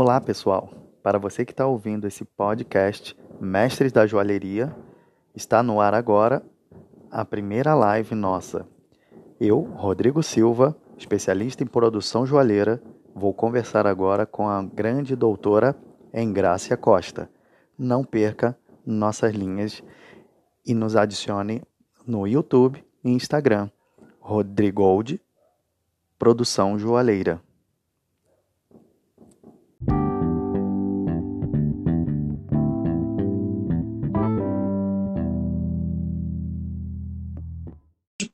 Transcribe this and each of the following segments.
Olá, pessoal. Para você que está ouvindo esse podcast Mestres da Joalheria, está no ar agora a primeira live nossa. Eu, Rodrigo Silva, especialista em produção joalheira, vou conversar agora com a grande doutora Engrácia Costa. Não perca nossas linhas e nos adicione no YouTube e Instagram. Rodrigold Produção Joalheira.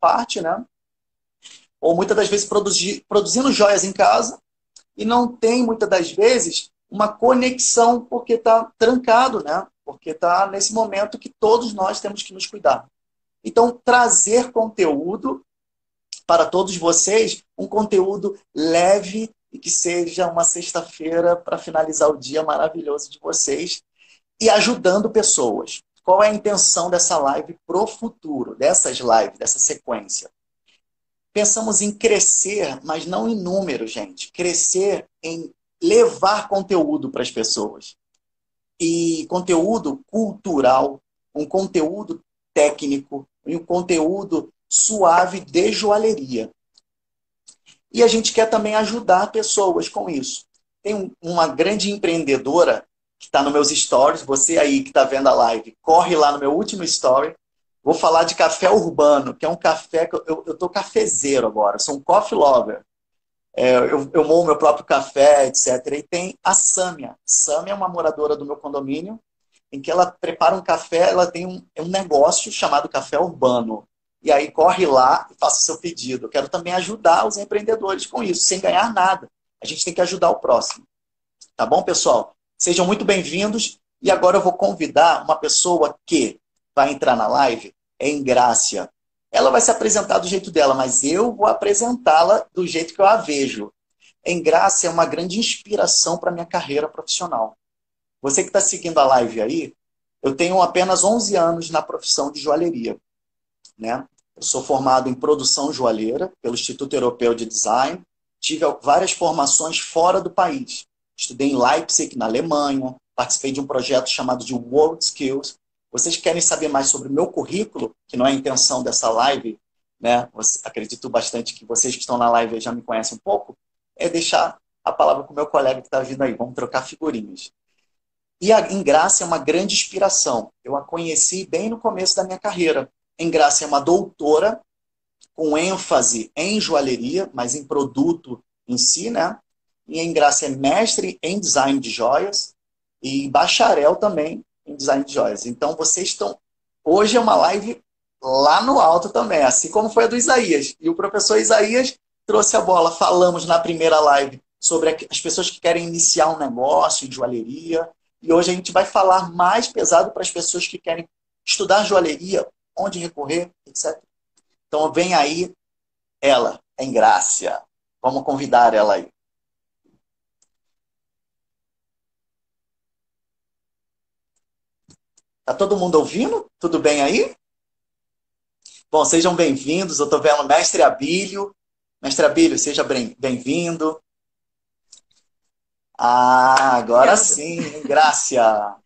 Parte, né? Ou muitas das vezes produzindo joias em casa e não tem muitas das vezes uma conexão porque está trancado, né? Porque está nesse momento que todos nós temos que nos cuidar. Então, trazer conteúdo para todos vocês, um conteúdo leve e que seja uma sexta-feira para finalizar o dia maravilhoso de vocês e ajudando pessoas. Qual é a intenção dessa live pro futuro, dessas lives, dessa sequência? Pensamos em crescer, mas não em número, gente. Crescer em levar conteúdo para as pessoas. E conteúdo cultural, um conteúdo técnico, e um conteúdo suave de joalheria. E a gente quer também ajudar pessoas com isso. Tem uma grande empreendedora que está nos meus stories, você aí que está vendo a live, corre lá no meu último story. Vou falar de café urbano, que é um café que eu, eu tô cafezeiro agora, sou um coffee lover. É, eu, eu moo meu próprio café, etc. E tem a Sâmia. Sâmia é uma moradora do meu condomínio em que ela prepara um café, ela tem um, um negócio chamado Café Urbano. E aí corre lá e faça o seu pedido. Eu quero também ajudar os empreendedores com isso, sem ganhar nada. A gente tem que ajudar o próximo. Tá bom, pessoal? Sejam muito bem-vindos. E agora eu vou convidar uma pessoa que vai entrar na live, é Ingrácia. Ela vai se apresentar do jeito dela, mas eu vou apresentá-la do jeito que eu a vejo. Engrácia é uma grande inspiração para minha carreira profissional. Você que está seguindo a live aí, eu tenho apenas 11 anos na profissão de joalheria. Né? Eu sou formado em produção joalheira pelo Instituto Europeu de Design. Tive várias formações fora do país. Estudei em Leipzig, na Alemanha. Participei de um projeto chamado de World Skills. Vocês querem saber mais sobre o meu currículo, que não é a intenção dessa live, né? acredito bastante que vocês que estão na live já me conhecem um pouco, é deixar a palavra com o meu colega que está vindo aí. Vamos trocar figurinhas. E a Ingrácia é uma grande inspiração. Eu a conheci bem no começo da minha carreira. Ingrácia é uma doutora com ênfase em joalheria, mas em produto em si, né? E a Ingrácia é mestre em design de joias e bacharel também em design de joias. Então vocês estão. Hoje é uma live lá no alto também, assim como foi a do Isaías. E o professor Isaías trouxe a bola. Falamos na primeira live sobre as pessoas que querem iniciar um negócio em joalheria, e hoje a gente vai falar mais pesado para as pessoas que querem estudar joalheria, onde recorrer, etc. Então vem aí ela, em Grácia. Vamos convidar ela aí. Tá todo mundo ouvindo? Tudo bem aí? Bom, sejam bem-vindos. Eu estou vendo o mestre Abílio. Mestre Abílio, seja bem-vindo. Ah, agora sim, Grácia.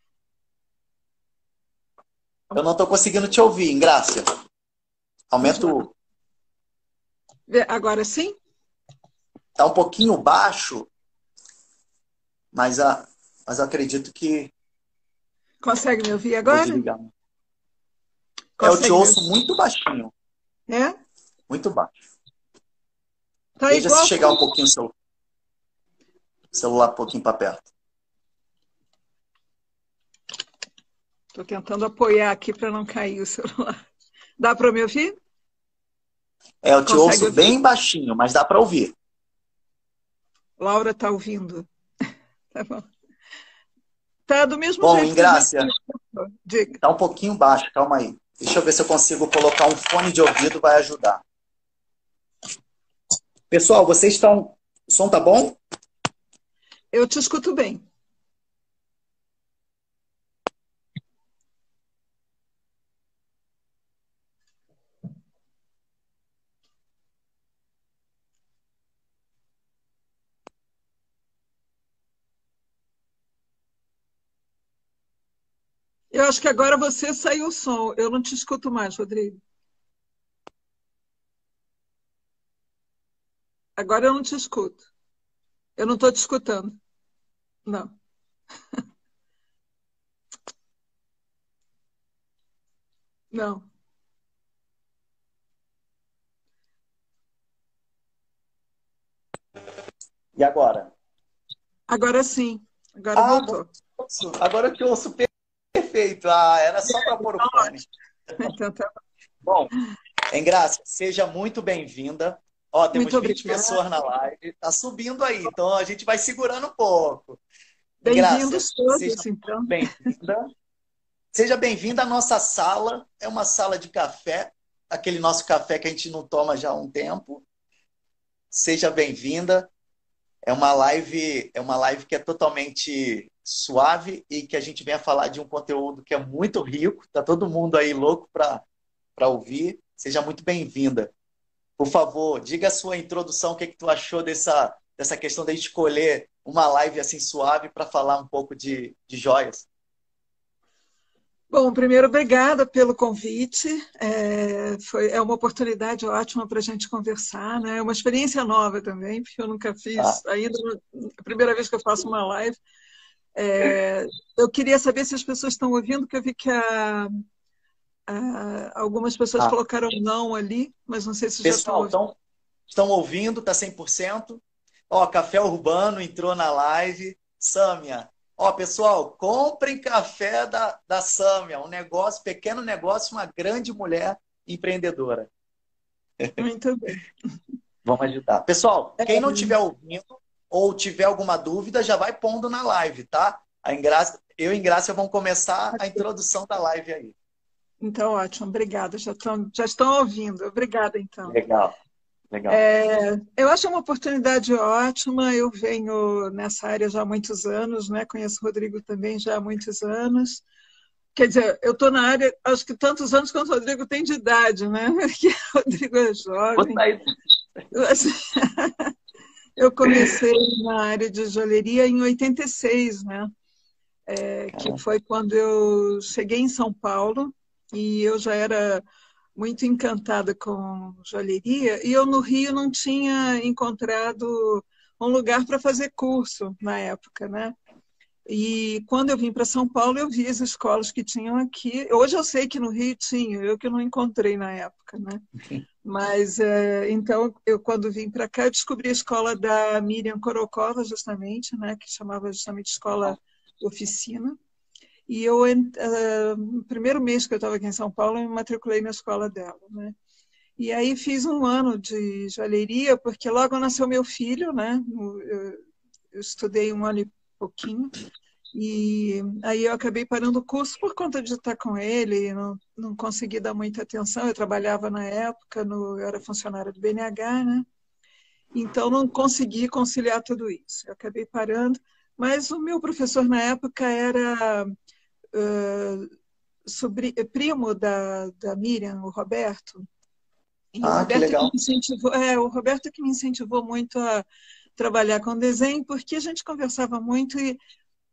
Eu não estou conseguindo te ouvir, Grácia. Aumenta o. Agora sim? Está um pouquinho baixo, mas, a, mas acredito que. Consegue me ouvir agora? eu te ouço muito baixinho. É? Muito baixo. Tá Veja se chegar um pouquinho o seu celular um pouquinho para perto. Estou tentando apoiar aqui para não cair o celular. Dá para me ouvir? É, eu te Consegue ouço ouvir? bem baixinho, mas dá para ouvir. Laura está ouvindo. tá bom. Tá do mesmo bom, jeito. Bom, Ingrácia, está um pouquinho baixo, calma aí. Deixa eu ver se eu consigo colocar um fone de ouvido, vai ajudar. Pessoal, vocês estão. O som tá bom? Eu te escuto bem. Eu acho que agora você saiu o som. Eu não te escuto mais, Rodrigo. Agora eu não te escuto. Eu não estou te escutando. Não. Não. E agora? Agora sim. Agora ah, voltou. Agora que eu ouço perfeito. Ah, era só para pôr o tá fone. Então, tá bom, em graça, seja muito bem-vinda. Ó, temos muito 20 obrigada. pessoas na live. Tá subindo aí, então a gente vai segurando um pouco. Bem-vindos todos, seja então. Bem-vinda. Seja bem-vinda à nossa sala. É uma sala de café, aquele nosso café que a gente não toma já há um tempo. Seja bem-vinda. É uma live, é uma live que é totalmente suave e que a gente venha falar de um conteúdo que é muito rico. Tá todo mundo aí louco para ouvir. Seja muito bem-vinda. Por favor, diga a sua introdução, o que, é que tu achou dessa, dessa questão de escolher uma live assim suave para falar um pouco de, de joias. Bom, primeiro, obrigada pelo convite. É, foi, é uma oportunidade ótima para a gente conversar, né? É uma experiência nova também, porque eu nunca fiz, ah. ainda a primeira vez que eu faço uma live. É, eu queria saber se as pessoas estão ouvindo, porque eu vi que a, a, algumas pessoas ah. colocaram não ali, mas não sei se Pessoal, já estão ouvindo. Estão ouvindo, está 100%. Ó, Café Urbano entrou na live. Sâmia, Ó, pessoal, comprem café da, da Sâmia, um negócio, pequeno negócio, uma grande mulher empreendedora. Muito bem. Vamos ajudar. Pessoal, é. quem não estiver ouvindo ou tiver alguma dúvida, já vai pondo na live, tá? A Ingrácia, eu e a Ingrácia vamos começar a introdução da live aí. Então, ótimo, obrigada. Já estão, já estão ouvindo. Obrigada, então. Legal. Legal. É, eu acho uma oportunidade ótima. Eu venho nessa área já há muitos anos, né? Conheço o Rodrigo também já há muitos anos. Quer dizer, eu estou na área, acho que tantos anos quanto o Rodrigo tem de idade, né? Porque o Rodrigo é jovem. Eu comecei na área de joalheria em 86, né? É, que foi quando eu cheguei em São Paulo e eu já era muito encantada com joalheria e eu no Rio não tinha encontrado um lugar para fazer curso na época, né? E quando eu vim para São Paulo, eu vi as escolas que tinham aqui. Hoje eu sei que no Rio tinha, eu que não encontrei na época, né? Mas é, então eu quando vim para cá, eu descobri a escola da Miriam Korokova, justamente, né? Que chamava justamente escola oficina. E eu, uh, no primeiro mês que eu estava aqui em São Paulo, eu me matriculei na escola dela, né? E aí fiz um ano de joalheria, porque logo nasceu meu filho, né? Eu, eu estudei um ano e pouquinho. E aí eu acabei parando o curso por conta de estar com ele, não, não consegui dar muita atenção. Eu trabalhava na época, no, eu era funcionária do BNH, né? Então não consegui conciliar tudo isso. Eu acabei parando, mas o meu professor na época era sobre, primo da, da Miriam, o Roberto. E ah, o Roberto que legal. Que incentivou, é, o Roberto que me incentivou muito a trabalhar com desenho, porque a gente conversava muito e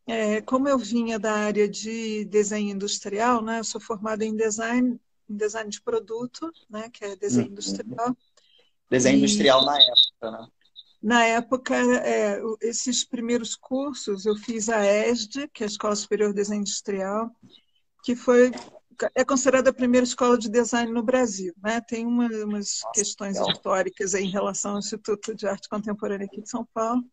é, como eu vinha da área de desenho industrial, né, eu sou formada em design, em design de produto, né, que é desenho uhum. industrial. Desenho e... industrial na época, né? Na época, é, esses primeiros cursos eu fiz a ESD, que é a Escola Superior de Desenho Industrial, que foi é considerada a primeira escola de design no Brasil. Né? Tem uma, umas Nossa, questões legal. históricas em relação ao Instituto de Arte Contemporânea aqui de São Paulo.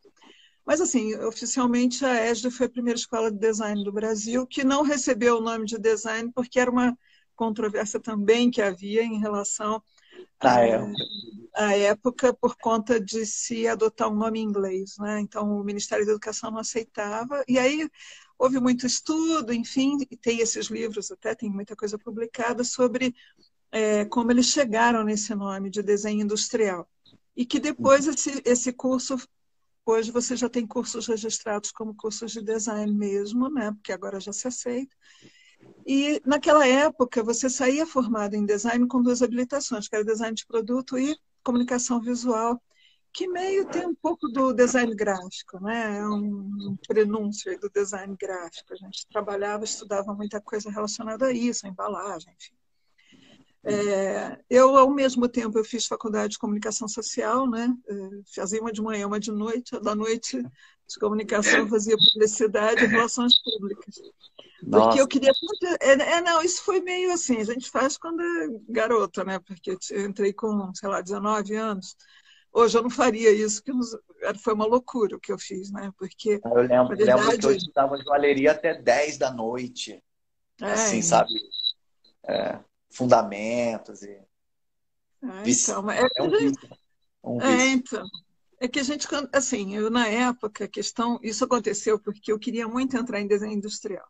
Mas, assim, oficialmente a ESD foi a primeira escola de design do Brasil, que não recebeu o nome de design porque era uma controvérsia também que havia em relação na a, época. a época por conta de se adotar um nome em inglês, né? Então o Ministério da Educação não aceitava e aí houve muito estudo, enfim, tem esses livros até tem muita coisa publicada sobre é, como eles chegaram nesse nome de desenho industrial e que depois esse, esse curso hoje você já tem cursos registrados como cursos de design mesmo, né? Porque agora já se aceita e naquela época você saía formado em design com duas habilitações, que era design de produto e comunicação visual. que meio tem um pouco do design gráfico, né? É um prenúncio do design gráfico. A gente trabalhava, estudava muita coisa relacionada a isso, a embalagem, enfim. É, eu, ao mesmo tempo, eu fiz faculdade de comunicação social, né? É, fazia uma de manhã, uma de noite. Da noite, de comunicação, fazia publicidade e relações públicas. Nossa. Porque eu queria. É, é, não, isso foi meio assim, a gente faz quando é garota, né? Porque eu entrei com, sei lá, 19 anos. Hoje eu não faria isso, que foi uma loucura o que eu fiz, né? Porque. Eu lembro, verdade... lembro que eu estudava joalheria até 10 da noite. É, assim, sabe? É fundamentos. E... É, então, é, é um vício. Um é, então. É que a gente, assim, eu na época, a questão, isso aconteceu porque eu queria muito entrar em desenho industrial.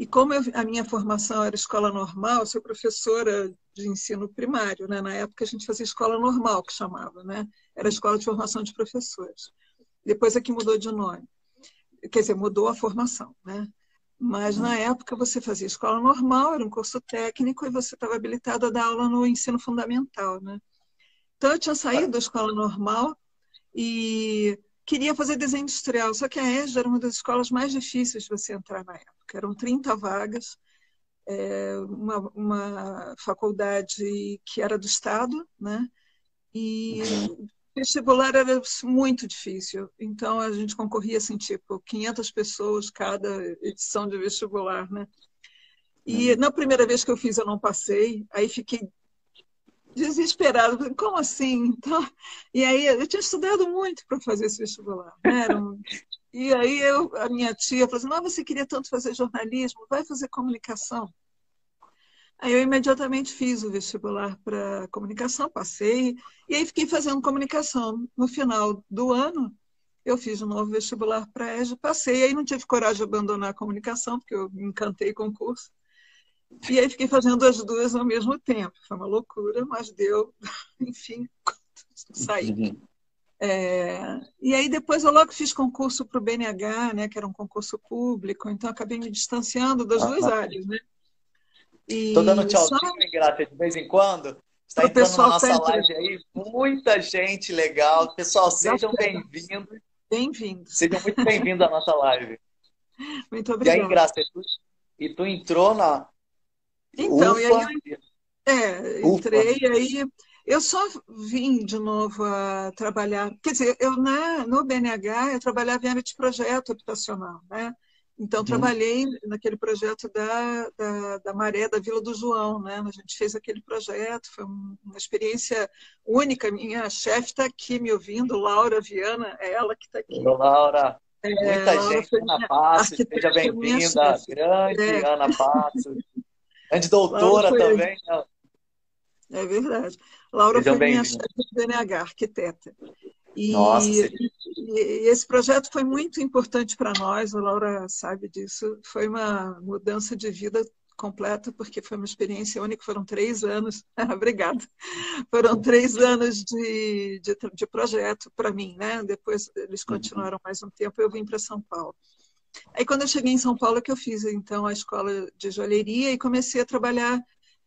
E como eu, a minha formação era escola normal, sou professora de ensino primário, né? Na época a gente fazia escola normal, que chamava, né? Era escola de formação de professores. Depois é que mudou de nome. Quer dizer, mudou a formação, né? Mas na época você fazia escola normal, era um curso técnico e você estava habilitado a dar aula no ensino fundamental, né? Então eu tinha saído da escola normal e queria fazer desenho industrial, só que a ESD era uma das escolas mais difíceis de você entrar na época. Eram 30 vagas, é, uma, uma faculdade que era do Estado, né? E vestibular era muito difícil, então a gente concorria assim, tipo, 500 pessoas cada edição de vestibular, né? E uhum. na primeira vez que eu fiz eu não passei, aí fiquei desesperada, como assim? Então, e aí eu tinha estudado muito para fazer esse vestibular, né? Um... E aí eu, a minha tia falou assim, não, você queria tanto fazer jornalismo, vai fazer comunicação. Aí eu imediatamente fiz o vestibular para comunicação, passei, e aí fiquei fazendo comunicação. No final do ano, eu fiz um novo vestibular para EJA, passei, aí não tive coragem de abandonar a comunicação, porque eu me encantei com o curso. E aí fiquei fazendo as duas ao mesmo tempo. Foi uma loucura, mas deu, enfim, saí. É, e aí depois eu logo fiz concurso para o BNH, né, que era um concurso público, então acabei me distanciando das duas áreas, né? Estou dando tchauzinho, só... Ingrata, de vez em quando. Está entrando na nossa live aí, muita gente legal. Pessoal, sejam bem-vindos. Bem-vindos. Sejam muito bem-vindos à nossa live. Muito obrigada. E aí, Ingrata, tu, e tu entrou na. Então, Ufa. e aí eu, é, entrei, Ufa. aí eu só vim de novo a trabalhar. Quer dizer, eu na, no BNH eu trabalhava em área de projeto habitacional, né? Então, uhum. trabalhei naquele projeto da, da, da, Maré, da Vila do João. Né? A gente fez aquele projeto, foi uma experiência única. Minha chefe está aqui me ouvindo, Laura Viana, é ela que está aqui. Olá, Laura. É, Muita Laura gente, Ana Passos, seja bem-vinda. Grande é. Ana Passos. Grande doutora também. Né? É verdade. Laura Sejam foi minha chefe do BNH, arquiteta. E, Nossa, e esse projeto foi muito importante para nós, a Laura sabe disso. Foi uma mudança de vida completa, porque foi uma experiência única. Foram três anos, obrigada. Foram três anos de, de, de projeto para mim, né? Depois eles uhum. continuaram mais um tempo, eu vim para São Paulo. Aí quando eu cheguei em São Paulo que eu fiz então a escola de joalheria e comecei a trabalhar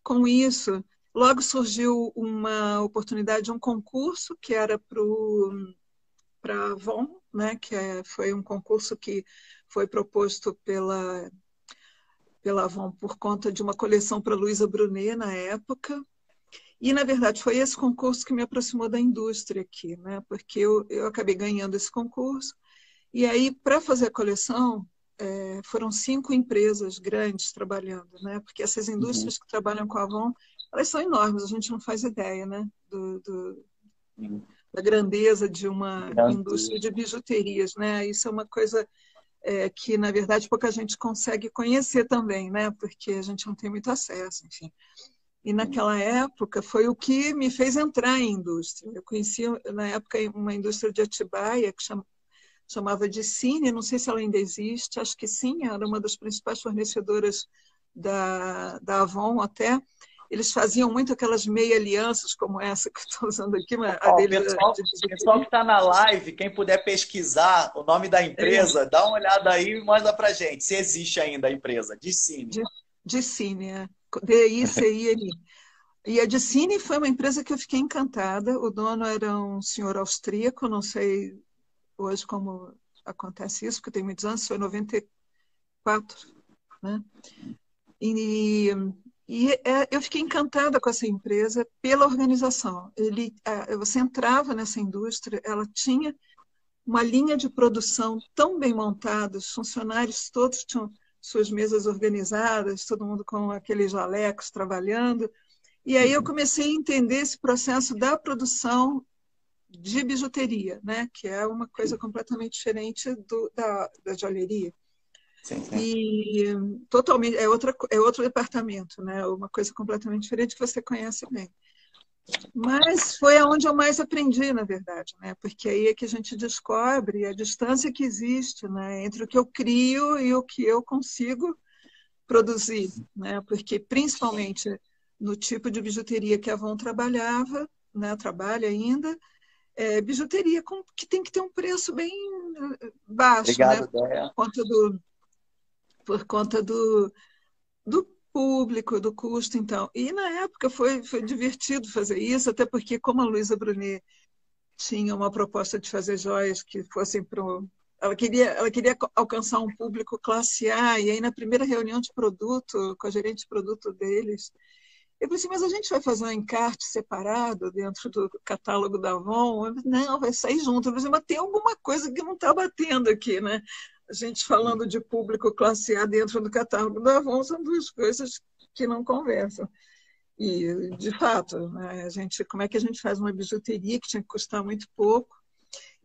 com isso. Logo surgiu uma oportunidade, um concurso que era para para Avon, né, que é, foi um concurso que foi proposto pela, pela Avon por conta de uma coleção para Luísa Brunet na época. E, na verdade, foi esse concurso que me aproximou da indústria aqui, né, porque eu, eu acabei ganhando esse concurso. E aí, para fazer a coleção, é, foram cinco empresas grandes trabalhando, né? Porque essas uhum. indústrias uhum. que trabalham com a Avon, elas são enormes, a gente não faz ideia, né? Do, do, da grandeza de uma indústria de bijuterias, né? Isso é uma coisa é, que, na verdade, pouca gente consegue conhecer também, né? Porque a gente não tem muito acesso, enfim. E naquela época foi o que me fez entrar em indústria. Eu conheci, na época, uma indústria de Atibaia que chamava de Cine, não sei se ela ainda existe, acho que sim, era uma das principais fornecedoras da, da Avon até eles faziam muito aquelas meia alianças como essa que eu estou usando aqui. Mas a dele pessoal, de... pessoal que está na live, quem puder pesquisar o nome da empresa, é. dá uma olhada aí e manda para gente, se existe ainda a empresa, de Cine. De, de Cine, é. D-I-C-I-N. E a Dicine foi uma empresa que eu fiquei encantada. O dono era um senhor austríaco, não sei hoje como acontece isso, porque tem muitos anos, foi 94, né? E, e é, eu fiquei encantada com essa empresa pela organização. Ele, você entrava nessa indústria, ela tinha uma linha de produção tão bem montada, os funcionários todos tinham suas mesas organizadas, todo mundo com aqueles jalecos trabalhando. E aí eu comecei a entender esse processo da produção de bijuteria, né? que é uma coisa completamente diferente do, da, da joalheria. Sim, sim. E totalmente é outra é outro departamento, né? Uma coisa completamente diferente que você conhece bem. Mas foi aonde eu mais aprendi, na verdade, né? Porque aí é que a gente descobre a distância que existe, né, entre o que eu crio e o que eu consigo produzir, né? Porque principalmente no tipo de bijuteria que a Avon trabalhava, né, trabalha ainda, é, bijuteria com, que tem que ter um preço bem eh, baixo, Obrigado, né? Por conta do por conta do, do público, do custo, então. E na época foi, foi divertido fazer isso, até porque, como a Luísa Brunet tinha uma proposta de fazer joias que fossem para ela queria, ela queria alcançar um público classe A, e aí na primeira reunião de produto, com a gerente de produto deles, eu falei assim, mas a gente vai fazer um encarte separado dentro do catálogo da Avon? Não, vai sair junto. Eu falei assim, mas tem alguma coisa que não está batendo aqui, né? A gente falando de público classe A dentro do catálogo da Avon são duas coisas que não conversam. E, de fato, né, a gente, como é que a gente faz uma bijuteria que tinha que custar muito pouco?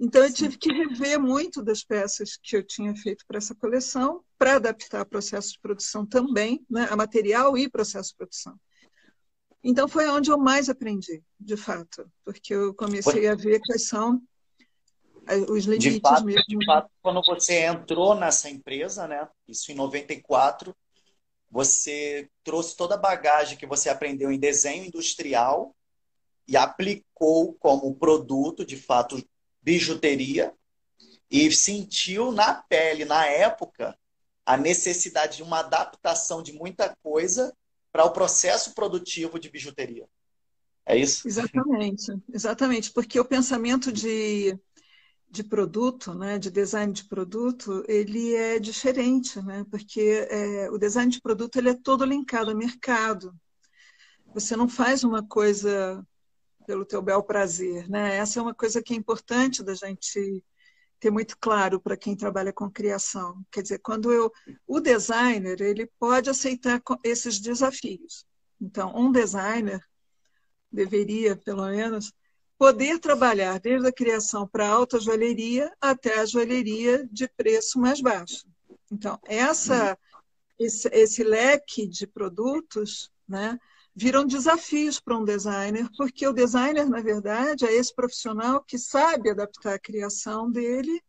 Então, eu tive que rever muito das peças que eu tinha feito para essa coleção, para adaptar processo de produção também, né, a material e processo de produção. Então, foi onde eu mais aprendi, de fato, porque eu comecei a ver quais são os limites de fato, mesmo. De fato, quando você entrou nessa empresa, né, isso em 94, você trouxe toda a bagagem que você aprendeu em desenho industrial e aplicou como produto, de fato, bijuteria, e sentiu na pele, na época, a necessidade de uma adaptação de muita coisa para o processo produtivo de bijuteria. É isso? Exatamente, exatamente, porque o pensamento de de produto, né, de design de produto, ele é diferente, né, porque é, o design de produto ele é todo linkado ao mercado. Você não faz uma coisa pelo teu bel prazer, né? Essa é uma coisa que é importante da gente ter muito claro para quem trabalha com criação. Quer dizer, quando eu o designer ele pode aceitar esses desafios. Então, um designer deveria, pelo menos, poder trabalhar desde a criação para a alta joalheria até a joalheria de preço mais baixo. Então, essa, esse, esse leque de produtos né, viram desafios para um designer, porque o designer, na verdade, é esse profissional que sabe adaptar a criação dele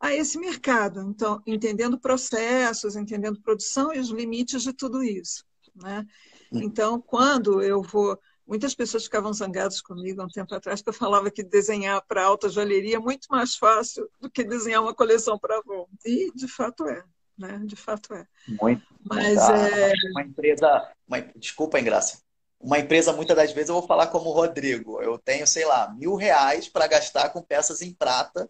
a esse mercado. Então, entendendo processos, entendendo produção e os limites de tudo isso. Né? Hum. Então, quando eu vou Muitas pessoas ficavam zangadas comigo há um tempo atrás, que eu falava que desenhar para alta joalheria é muito mais fácil do que desenhar uma coleção para Avon. E, de fato, é. Né? De fato é. Muito. Mas é... Uma empresa... Uma... Desculpa, Ingrácia. Uma empresa, muitas das vezes, eu vou falar como o Rodrigo. Eu tenho, sei lá, mil reais para gastar com peças em prata.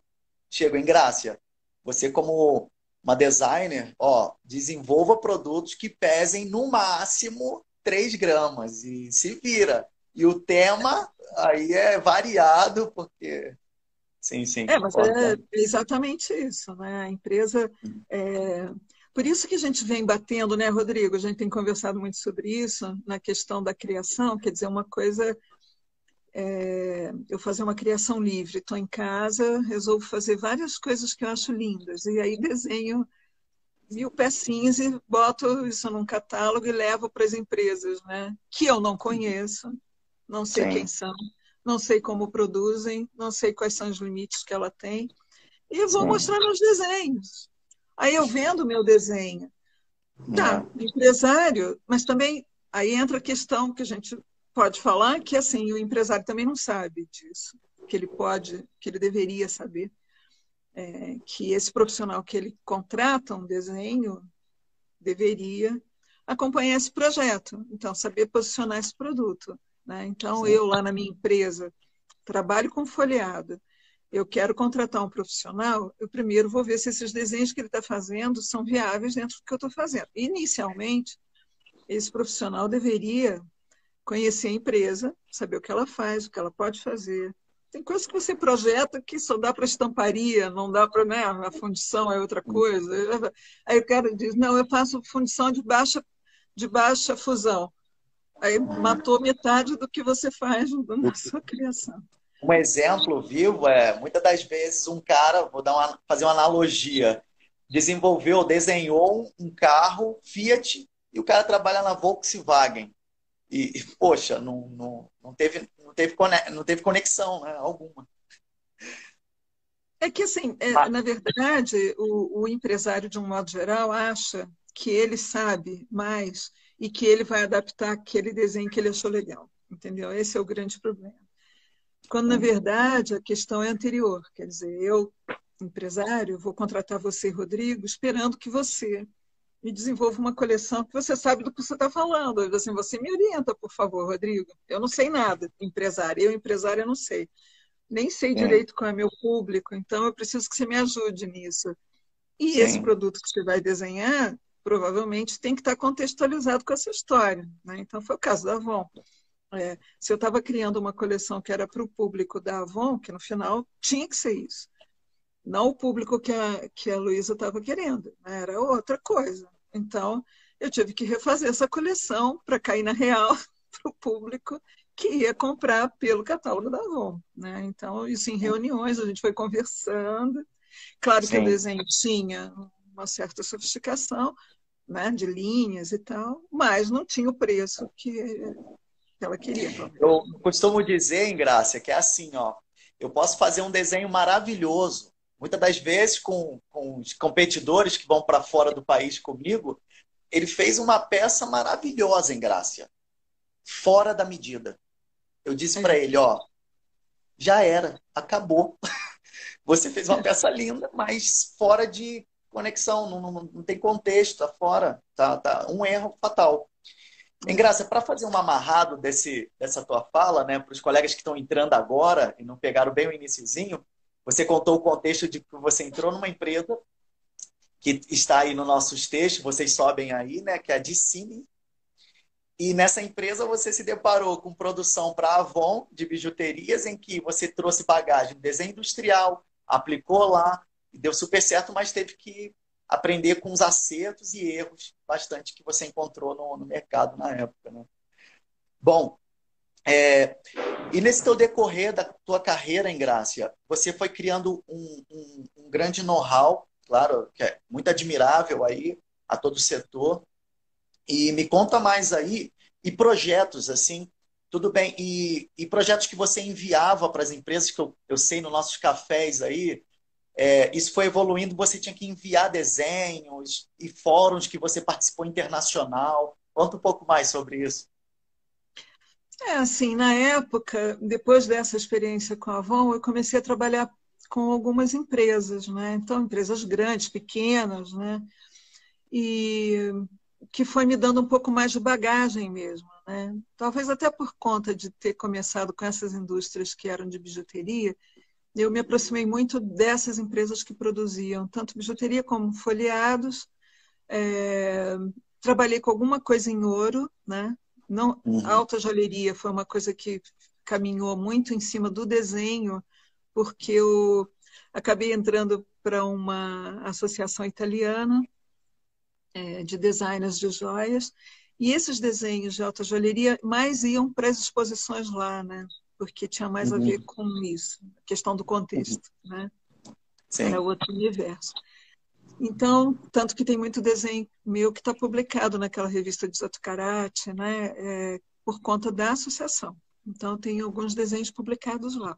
Chego em Grácia. Você, como uma designer, ó, desenvolva produtos que pesem no máximo 3 gramas e se vira. E o tema aí é variado, porque. Sim, sim. É, mas é exatamente isso, né? A empresa. É... Por isso que a gente vem batendo, né, Rodrigo? A gente tem conversado muito sobre isso, na questão da criação, quer dizer, uma coisa. É... eu fazer uma criação livre, estou em casa, resolvo fazer várias coisas que eu acho lindas, e aí desenho mil pecinhas e boto isso num catálogo e levo para as empresas, né? Que eu não conheço, não sei Sim. quem são, não sei como produzem, não sei quais são os limites que ela tem. E vou Sim. mostrar meus desenhos. Aí eu vendo meu desenho. Tá, é. empresário, mas também aí entra a questão que a gente pode falar, que assim, o empresário também não sabe disso, que ele pode, que ele deveria saber é, que esse profissional que ele contrata um desenho deveria acompanhar esse projeto, então saber posicionar esse produto. Né? Então, Sim. eu lá na minha empresa trabalho com folheado, eu quero contratar um profissional, eu primeiro vou ver se esses desenhos que ele está fazendo são viáveis dentro do que eu estou fazendo. Inicialmente, esse profissional deveria conhecer a empresa, saber o que ela faz, o que ela pode fazer. Tem coisas que você projeta que só dá para estamparia, não dá para, né, a fundição é outra coisa. Aí o cara diz, não, eu faço fundição de baixa, de baixa fusão. Aí matou metade do que você faz na sua criação. Um exemplo vivo é, muitas das vezes, um cara, vou dar uma, fazer uma analogia, desenvolveu, desenhou um carro Fiat e o cara trabalha na Volkswagen. E, poxa, não, não, não, teve, não, teve, não teve conexão né, alguma. É que, assim, é, ah. na verdade, o, o empresário, de um modo geral, acha que ele sabe mais e que ele vai adaptar aquele desenho que ele achou legal. Entendeu? Esse é o grande problema. Quando, na uhum. verdade, a questão é anterior. Quer dizer, eu, empresário, vou contratar você, Rodrigo, esperando que você me desenvolva uma coleção que você sabe do que você está falando. Assim, você me orienta, por favor, Rodrigo. Eu não sei nada, empresário. Eu, empresário, eu não sei. Nem sei é. direito qual é meu público, então eu preciso que você me ajude nisso. E Sim. esse produto que você vai desenhar, provavelmente tem que estar contextualizado com essa história. Né? Então, foi o caso da Avon. É, se eu estava criando uma coleção que era para o público da Avon, que no final tinha que ser isso não o público que a, que a Luísa estava querendo, né? era outra coisa. Então, eu tive que refazer essa coleção para cair na real para o público que ia comprar pelo catálogo da Avon. Né? Então, isso em reuniões, a gente foi conversando. Claro Sim. que o desenho tinha uma certa sofisticação, né, de linhas e tal, mas não tinha o preço que ela queria. Eu costumo dizer, em Graça, que é assim, ó, eu posso fazer um desenho maravilhoso, Muitas das vezes, com, com os competidores que vão para fora do país comigo, ele fez uma peça maravilhosa em Grácia, fora da medida. Eu disse para ele: ó, já era, acabou. Você fez uma peça linda, mas fora de conexão, não, não, não tem contexto, tá fora, tá, tá um erro fatal. Em Graça, para fazer um amarrado desse, dessa tua fala, né, para os colegas que estão entrando agora e não pegaram bem o iníciozinho, você contou o contexto de que você entrou numa empresa que está aí nos nossos textos, vocês sobem aí, né? Que é a Dicine. E nessa empresa você se deparou com produção para Avon de bijuterias, em que você trouxe bagagem de desenho industrial, aplicou lá, e deu super certo, mas teve que aprender com os acertos e erros bastante que você encontrou no, no mercado na época. Né? Bom, é, e nesse teu decorrer da tua carreira em Grácia, você foi criando um, um, um grande know-how, claro, que é muito admirável aí a todo o setor. E me conta mais aí, e projetos, assim, tudo bem, e, e projetos que você enviava para as empresas, que eu, eu sei nos nossos cafés aí, é, isso foi evoluindo, você tinha que enviar desenhos e fóruns que você participou internacional. Conta um pouco mais sobre isso. É, assim, na época, depois dessa experiência com a Avon, eu comecei a trabalhar com algumas empresas, né? Então, empresas grandes, pequenas, né? E que foi me dando um pouco mais de bagagem mesmo, né? Talvez até por conta de ter começado com essas indústrias que eram de bijuteria, eu me aproximei muito dessas empresas que produziam tanto bijuteria como folheados. É, trabalhei com alguma coisa em ouro, né? Não, uhum. A alta joalheria foi uma coisa que caminhou muito em cima do desenho, porque eu acabei entrando para uma associação italiana é, de designers de joias, e esses desenhos de alta joalheria mais iam para as exposições lá, né? Porque tinha mais uhum. a ver com isso, questão do contexto, uhum. né? Sim. Era outro universo. Então, tanto que tem muito desenho meu que está publicado naquela revista de Zatucarate, né, é, por conta da associação. Então, tem alguns desenhos publicados lá.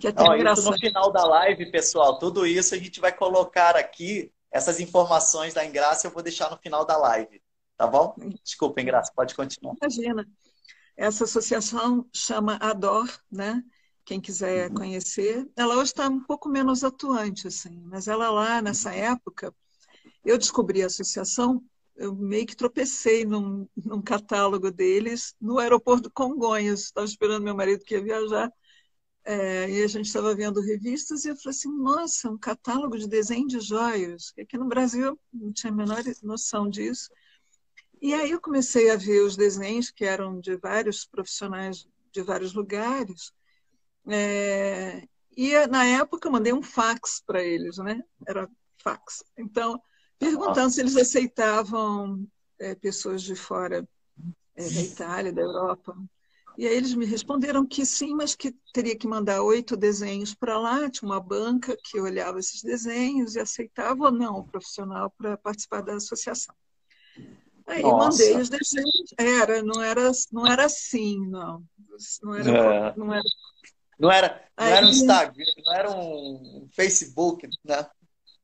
Que é até Ó, isso no final da live, pessoal, tudo isso a gente vai colocar aqui, essas informações da Engraça eu vou deixar no final da live, tá bom? Desculpa, Engraça, pode continuar. Imagina. Essa associação chama ADOR, né? Quem quiser uhum. conhecer. Ela hoje está um pouco menos atuante, assim, mas ela lá nessa época, eu descobri a associação eu meio que tropecei num, num catálogo deles no aeroporto Congonhas. Estava esperando meu marido que ia viajar. É, e a gente estava vendo revistas e eu falei assim, nossa, um catálogo de desenho de joias. Aqui no Brasil não tinha a menor noção disso. E aí eu comecei a ver os desenhos que eram de vários profissionais de vários lugares. É, e na época eu mandei um fax para eles, né? Era fax. Então, perguntando se eles aceitavam é, pessoas de fora é, da Itália, da Europa. E aí eles me responderam que sim, mas que teria que mandar oito desenhos para lá. Tinha uma banca que olhava esses desenhos e aceitava ou não o profissional para participar da associação. Aí Nossa. mandei os desenhos. Era, não era, não era assim, não. Não era, é. não era não era, não era um Instagram, não era um Facebook, né?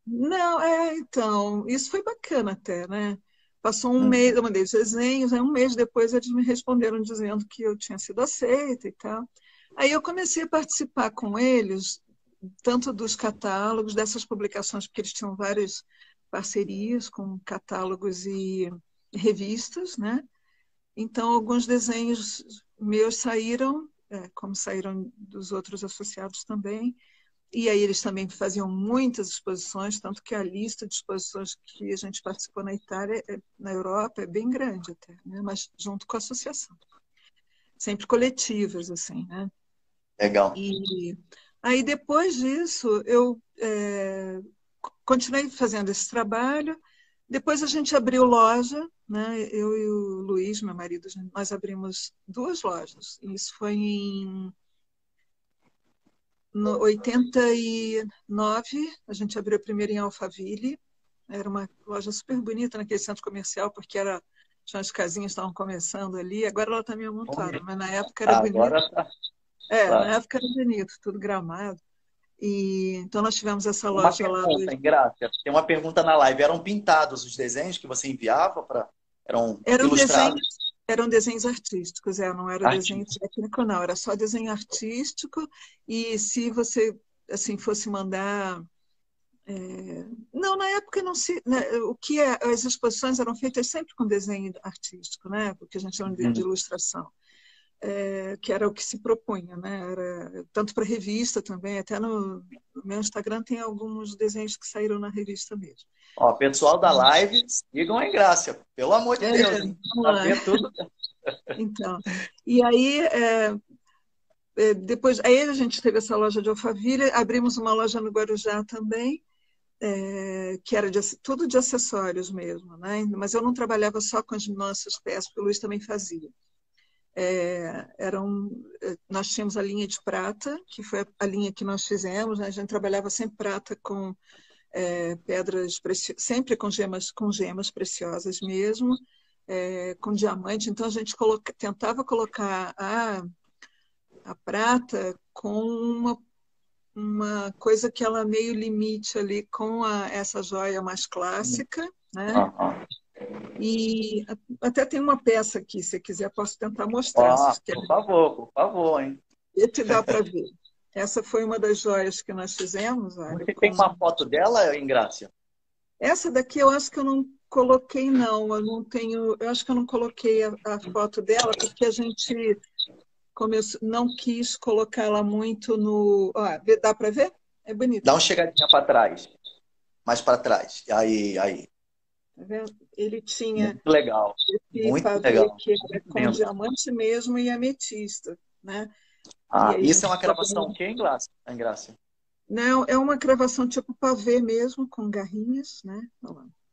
Não, é, então, isso foi bacana até, né? Passou um hum. mês, eu mandei os desenhos, aí um mês depois eles me responderam dizendo que eu tinha sido aceita e tal. Aí eu comecei a participar com eles, tanto dos catálogos, dessas publicações, porque eles tinham várias parcerias com catálogos e revistas, né? Então, alguns desenhos meus saíram é, como saíram dos outros associados também. E aí eles também faziam muitas exposições, tanto que a lista de exposições que a gente participou na Itália, é, na Europa, é bem grande até, né? mas junto com a associação. Sempre coletivas, assim, né? Legal. E aí depois disso, eu é, continuei fazendo esse trabalho, depois a gente abriu loja, né? Eu e o Luiz, meu marido, nós abrimos duas lojas. Isso foi em no 89, a gente abriu a primeira em Alphaville. Era uma loja super bonita naquele centro comercial, porque era tinha as casinhas estavam começando ali. Agora ela está meio montada, mas na época era Agora bonito. Tá. É, tá. na época era bonito, tudo gramado. E, então nós tivemos essa loja uma pergunta, lá. Do... Graça, tem uma pergunta na live. Eram pintados os desenhos que você enviava para eram, eram ilustrados? Desenhos, eram desenhos artísticos, é, não era Artístico. desenho técnico, não, era só desenho artístico. E se você assim fosse mandar é... Não, na época não se. Né, o que é, as exposições eram feitas sempre com desenho artístico, né? Porque a gente chama de, de uhum. ilustração é, que era o que se propunha, né? Era, tanto para revista também, até no, no, meu Instagram tem alguns desenhos que saíram na revista mesmo. Ó, pessoal da live, sigam a Ingrácia, pelo amor de é, Deus, hein? tudo. Então, e aí, é, é, depois, aí a gente teve essa loja de Alphaville, abrimos uma loja no Guarujá também, é, que era de, tudo de acessórios mesmo, né? Mas eu não trabalhava só com as nossas peças, porque o Luiz também fazia. É, eram, é, nós tínhamos a linha de prata, que foi a linha que nós fizemos. Né? A gente trabalhava sempre prata com é, pedras sempre com gemas, com gemas preciosas mesmo, é, com diamante. Então a gente coloca, tentava colocar a, a prata com uma, uma coisa que ela meio limite ali com a, essa joia mais clássica, né? E até tem uma peça aqui, se quiser, posso tentar mostrar. Ah, por favor, por favor, hein? E te dá para ver. Essa foi uma das joias que nós fizemos. Olha, Você tem uma foto dela, Ingrácia? Essa daqui eu acho que eu não coloquei, não. Eu não tenho. Eu acho que eu não coloquei a, a foto dela, porque a gente começou, não quis colocá-la muito no. Ó, dá para ver? É bonito. Dá uma chegadinha para trás. Mais para trás. Aí, aí. Tá vendo? Ele tinha. Muito legal. Muito legal. Que era com diamante mesmo e ametista. Né? Ah, isso é uma cravação o que, Ingrácia? Não, é uma cravação tipo pavê mesmo, com garrinhas, né?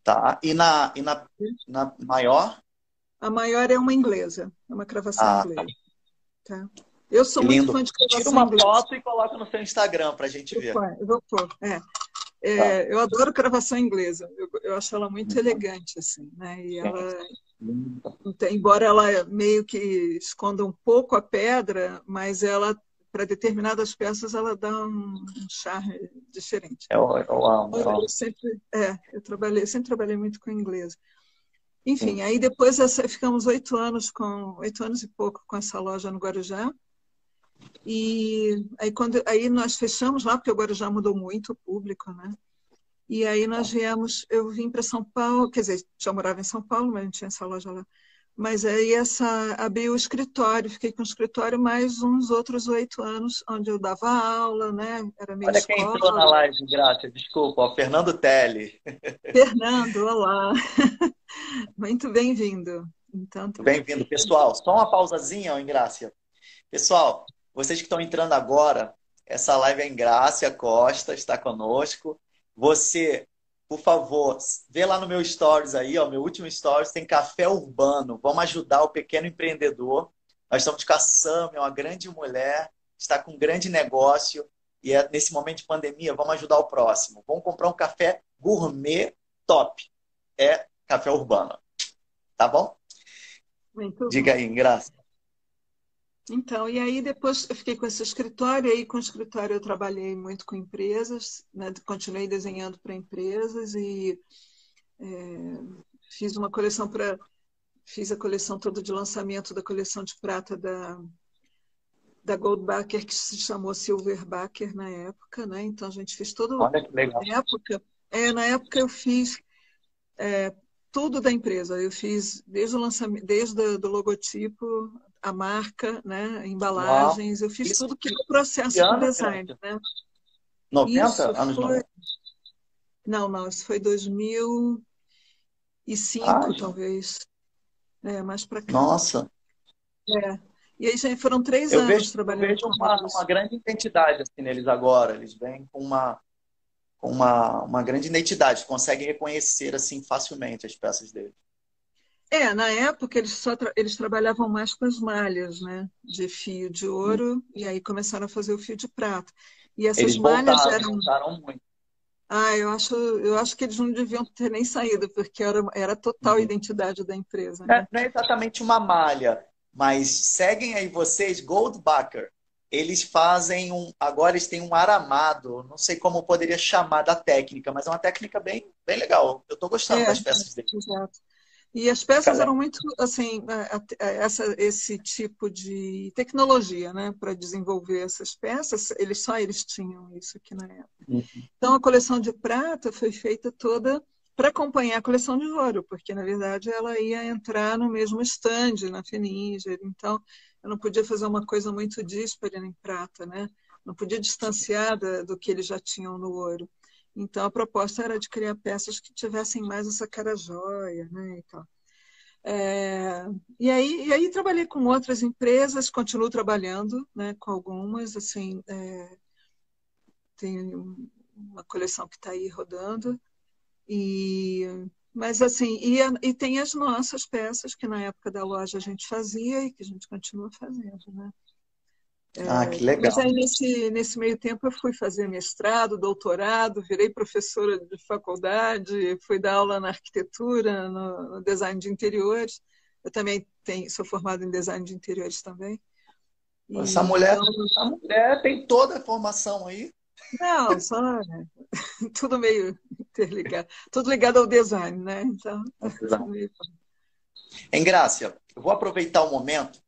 Tá. E na, e na, na maior? A maior é uma inglesa, é uma cravação ah, tá. inglesa. Tá. Eu sou Lindo. muito fã de cravação Tira uma inglesa. foto e coloca no seu Instagram para a gente ver. Eu vou pôr, é. É, tá. Eu adoro cravação inglesa. Eu, eu acho ela muito elegante, assim, né? E ela, embora ela meio que esconda um pouco a pedra, mas ela, para determinadas peças, ela dá um, um charme diferente. Eu, eu amo. Eu, sempre, é, eu trabalhei, sempre trabalhei muito com inglês. Enfim, Sim. aí depois essa, ficamos oito anos com oito anos e pouco com essa loja no Guarujá. E aí, quando, aí nós fechamos lá, porque agora já mudou muito o público, né? E aí nós viemos, eu vim para São Paulo, quer dizer, já morava em São Paulo, mas não tinha essa loja lá. Mas aí essa abri o escritório, fiquei com o escritório mais uns outros oito anos, onde eu dava aula, né? Era meio Olha escola. quem entrou na live, Graça, desculpa, o Fernando Telli. Fernando, olá. Muito bem-vindo. Então, Bem-vindo, pessoal. Só uma pausazinha, ó, Ingrácia. Pessoal, vocês que estão entrando agora, essa live é Ingrácia Costa, está conosco. Você por favor, vê lá no meu stories aí, ó, meu último stories tem café urbano. Vamos ajudar o pequeno empreendedor. Nós estamos com a Sam, é uma grande mulher, está com um grande negócio e é, nesse momento de pandemia, vamos ajudar o próximo. Vamos comprar um café gourmet top. É café urbano. Tá bom? Muito Diga aí, graça. Então, e aí depois eu fiquei com esse escritório, aí com o escritório eu trabalhei muito com empresas, né? continuei desenhando para empresas e é, fiz uma coleção para fiz a coleção toda de lançamento da coleção de prata da da Goldbacker que se chamou Silverbacker na época, né? Então a gente fez todo Olha que legal. na época, é, na época eu fiz é, tudo da empresa. Eu fiz desde o lançamento, desde o do logotipo a marca, né, embalagens, Uau. eu fiz Isso tudo que o processo de design, né? 90 isso anos foi... 90? Não, não, isso foi 2005, Ai. talvez. É, mais para cá. Nossa. É. E aí já foram três eu anos vejo, trabalhando. Eu vejo uma, uma grande identidade assim, neles agora. Eles vêm com uma, com uma, uma grande identidade, conseguem reconhecer assim facilmente as peças deles. É, na época eles só tra eles trabalhavam mais com as malhas, né? De fio de ouro, hum. e aí começaram a fazer o fio de prata. E essas eles malhas voltaram, eram. muito. Ah, eu acho, eu acho que eles não deviam ter nem saído, porque era, era total uhum. identidade da empresa. Né? Não, é, exatamente uma malha, mas seguem aí vocês, Goldbacker. Eles fazem um. Agora eles têm um aramado, não sei como poderia chamar da técnica, mas é uma técnica bem, bem legal. Eu estou gostando é, das peças deles. Exato. E as peças eram muito, assim, é, é, essa, esse tipo de tecnologia, né, para desenvolver essas peças, eles só eles tinham isso aqui na época. Uhum. Então, a coleção de prata foi feita toda para acompanhar a coleção de ouro, porque, na verdade, ela ia entrar no mesmo stand, na Fininger. Então, eu não podia fazer uma coisa muito díspara em prata, né? Não podia distanciar do que eles já tinham no ouro. Então, a proposta era de criar peças que tivessem mais essa cara jóia, né, e tal. É, e, aí, e aí trabalhei com outras empresas, continuo trabalhando né, com algumas, assim, é, tem uma coleção que está aí rodando, e, mas assim, e, e tem as nossas peças que na época da loja a gente fazia e que a gente continua fazendo, né? Ah, que legal. Mas aí nesse, nesse meio tempo eu fui fazer mestrado, doutorado, virei professora de faculdade, fui dar aula na arquitetura, no, no design de interiores. Eu também tenho, sou formada em design de interiores também. E, essa, mulher, então, essa mulher tem toda a formação aí. Não, só né? tudo meio interligado, tudo ligado ao design, né? Então, Em Grácia, eu vou aproveitar o momento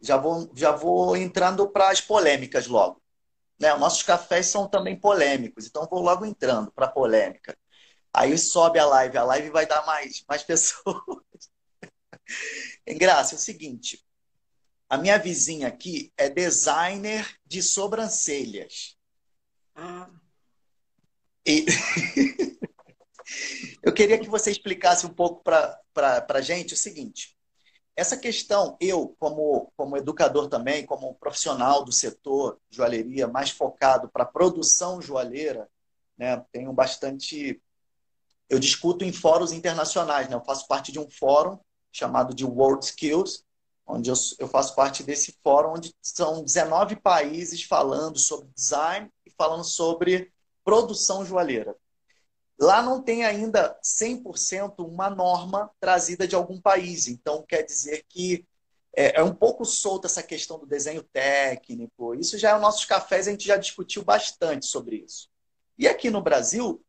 já vou, já vou entrando para as polêmicas logo. Né? Nossos cafés são também polêmicos, então vou logo entrando para a polêmica. Aí sobe a live, a live vai dar mais, mais pessoas. Graça, é o seguinte, a minha vizinha aqui é designer de sobrancelhas. Ah. E... Eu queria que você explicasse um pouco para a gente o seguinte. Essa questão, eu, como, como educador também, como profissional do setor joalheria, mais focado para produção joalheira, né, tenho bastante. Eu discuto em fóruns internacionais, né? eu faço parte de um fórum chamado de World Skills, onde eu, eu faço parte desse fórum, onde são 19 países falando sobre design e falando sobre produção joalheira. Lá não tem ainda 100% uma norma trazida de algum país. Então, quer dizer que é, é, um pouco solta essa questão do desenho técnico. Isso já é os nossos cafés, a gente já discutiu bastante sobre isso. E aqui no Brasil,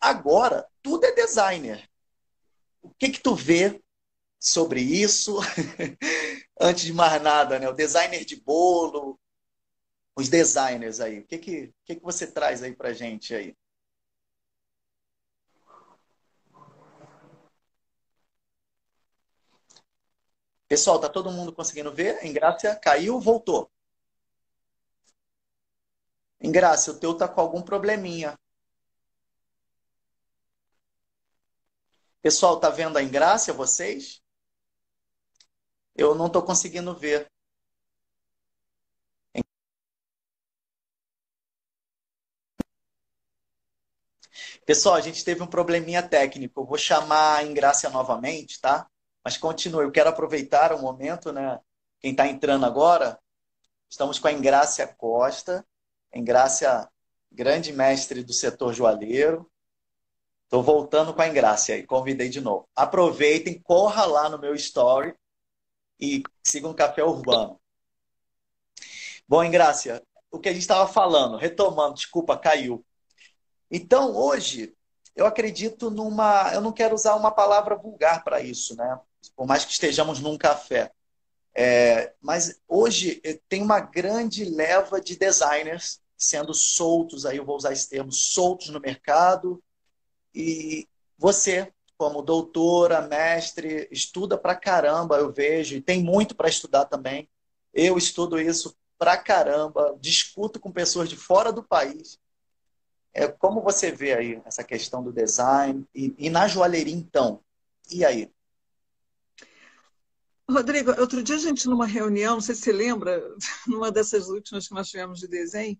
agora, tudo é designer. O que que tu vê sobre isso? Antes de mais nada, né? O designer de bolo, os designers aí. O que que, o que, que você traz aí pra gente aí? Pessoal, tá todo mundo conseguindo ver? Engrácia caiu, voltou. Engrácia, o teu tá com algum probleminha. Pessoal, tá vendo a Engrácia, vocês? Eu não tô conseguindo ver. Pessoal, a gente teve um probleminha técnico. Eu vou chamar a Ingrácia novamente, tá? Mas continue. Eu quero aproveitar o momento, né? Quem está entrando agora, estamos com a Ingrácia Costa. Ingrácia, grande mestre do setor joalheiro. Estou voltando com a Ingrácia aí, convidei de novo. Aproveitem, corra lá no meu story e sigam um Café Urbano. Bom, Ingrácia, o que a gente estava falando, retomando, desculpa, caiu. Então, hoje, eu acredito numa. Eu não quero usar uma palavra vulgar para isso, né? Por mais que estejamos num café. É, mas hoje eh, tem uma grande leva de designers sendo soltos, aí eu vou usar esse termo, soltos no mercado. E você, como doutora, mestre, estuda pra caramba, eu vejo, e tem muito para estudar também. Eu estudo isso pra caramba, discuto com pessoas de fora do país. É, como você vê aí essa questão do design e, e na joalheria, então? E aí? Rodrigo, outro dia a gente numa reunião, não sei se você lembra, numa dessas últimas que nós tivemos de desenho,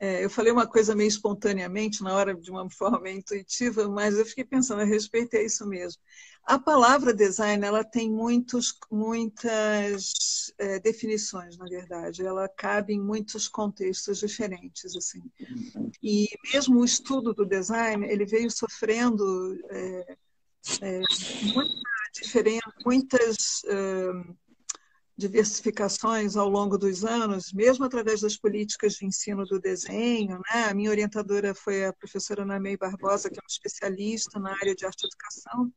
é, eu falei uma coisa meio espontaneamente, na hora de uma forma meio intuitiva, mas eu fiquei pensando a respeito, é isso mesmo. A palavra design, ela tem muitos, muitas é, definições, na verdade. Ela cabe em muitos contextos diferentes, assim. E mesmo o estudo do design, ele veio sofrendo é, é, muita diferença, muitas diversificações ao longo dos anos, mesmo através das políticas de ensino do desenho. Né? A minha orientadora foi a professora Ana May Barbosa, que é uma especialista na área de arte e educação.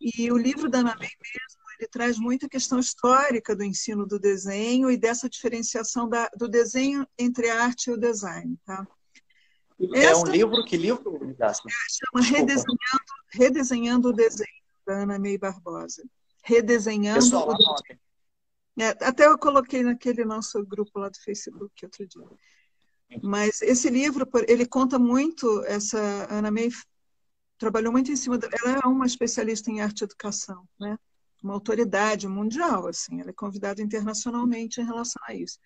E o livro da Ana May mesmo, ele traz muita questão histórica do ensino do desenho e dessa diferenciação da, do desenho entre a arte e o design. Tá? É Essa, um livro? Que livro, É, chama Redesenhando, Redesenhando o Desenho, Ana May Barbosa. Redesenhando Pessoal, o. É, até eu coloquei naquele nosso grupo lá do Facebook outro dia. Mas esse livro, ele conta muito, essa Ana May trabalhou muito em cima, da, ela é uma especialista em arte e educação, né? Uma autoridade mundial, assim, ela é convidada internacionalmente em relação a isso.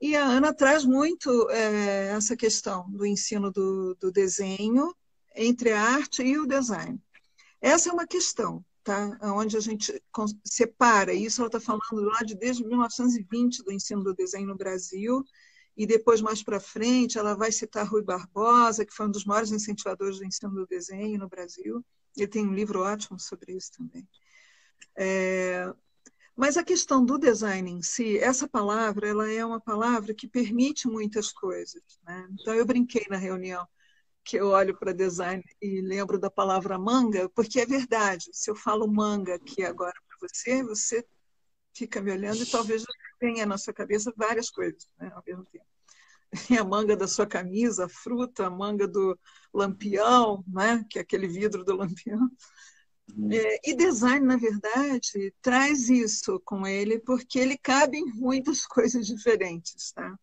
E a Ana traz muito é, essa questão do ensino do, do desenho entre a arte e o design. Essa é uma questão, tá? onde a gente separa, isso ela está falando lá de desde 1920 do ensino do desenho no Brasil, e depois, mais para frente, ela vai citar Rui Barbosa, que foi um dos maiores incentivadores do ensino do desenho no Brasil. Ele tem um livro ótimo sobre isso também. É... Mas a questão do design em si, essa palavra, ela é uma palavra que permite muitas coisas. Né? Então, eu brinquei na reunião que eu olho para design e lembro da palavra manga, porque é verdade. Se eu falo manga aqui agora para você, você fica me olhando e talvez venha na sua cabeça várias coisas né, ao mesmo tempo. Tem a manga da sua camisa, a fruta, a manga do lampião, né, que é aquele vidro do lampião. Uhum. É, e design, na verdade, traz isso com ele, porque ele cabe em muitas coisas diferentes. Tá?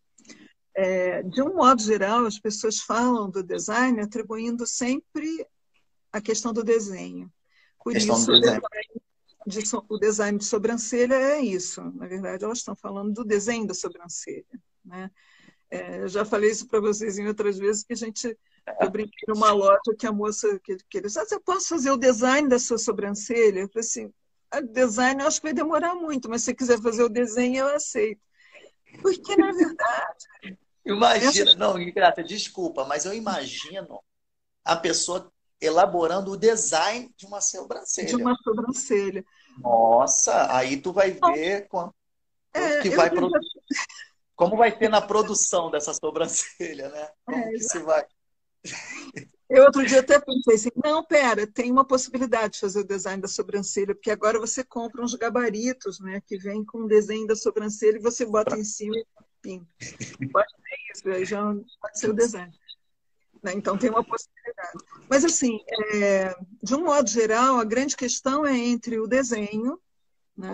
É, de um modo geral, as pessoas falam do design atribuindo sempre a questão do desenho. Por isso, o design. De, o design de sobrancelha é isso. Na verdade, elas estão falando do desenho da sobrancelha. Né? É, eu já falei isso para vocês em outras vezes, que a gente. Eu brinquei numa loja que a moça que, que ele disse, ah, você pode fazer o design da sua sobrancelha? Eu falei assim, o ah, design eu acho que vai demorar muito, mas se você quiser fazer o desenho, eu aceito. Porque, na verdade, Imagina, não, Grata, desculpa, mas eu imagino a pessoa elaborando o design de uma sobrancelha. De uma sobrancelha. Nossa, aí tu vai ver quanto, é, que vai produ... como vai ter na produção dessa sobrancelha, né? Como é, que se vai. Eu outro dia até pensei assim, não, pera, tem uma possibilidade de fazer o design da sobrancelha, porque agora você compra uns gabaritos, né, que vem com o desenho da sobrancelha e você bota em cima Pode ser isso, já pode ser o desenho. Né? Então tem uma possibilidade. Mas assim, é, de um modo geral, a grande questão é entre o desenho Né?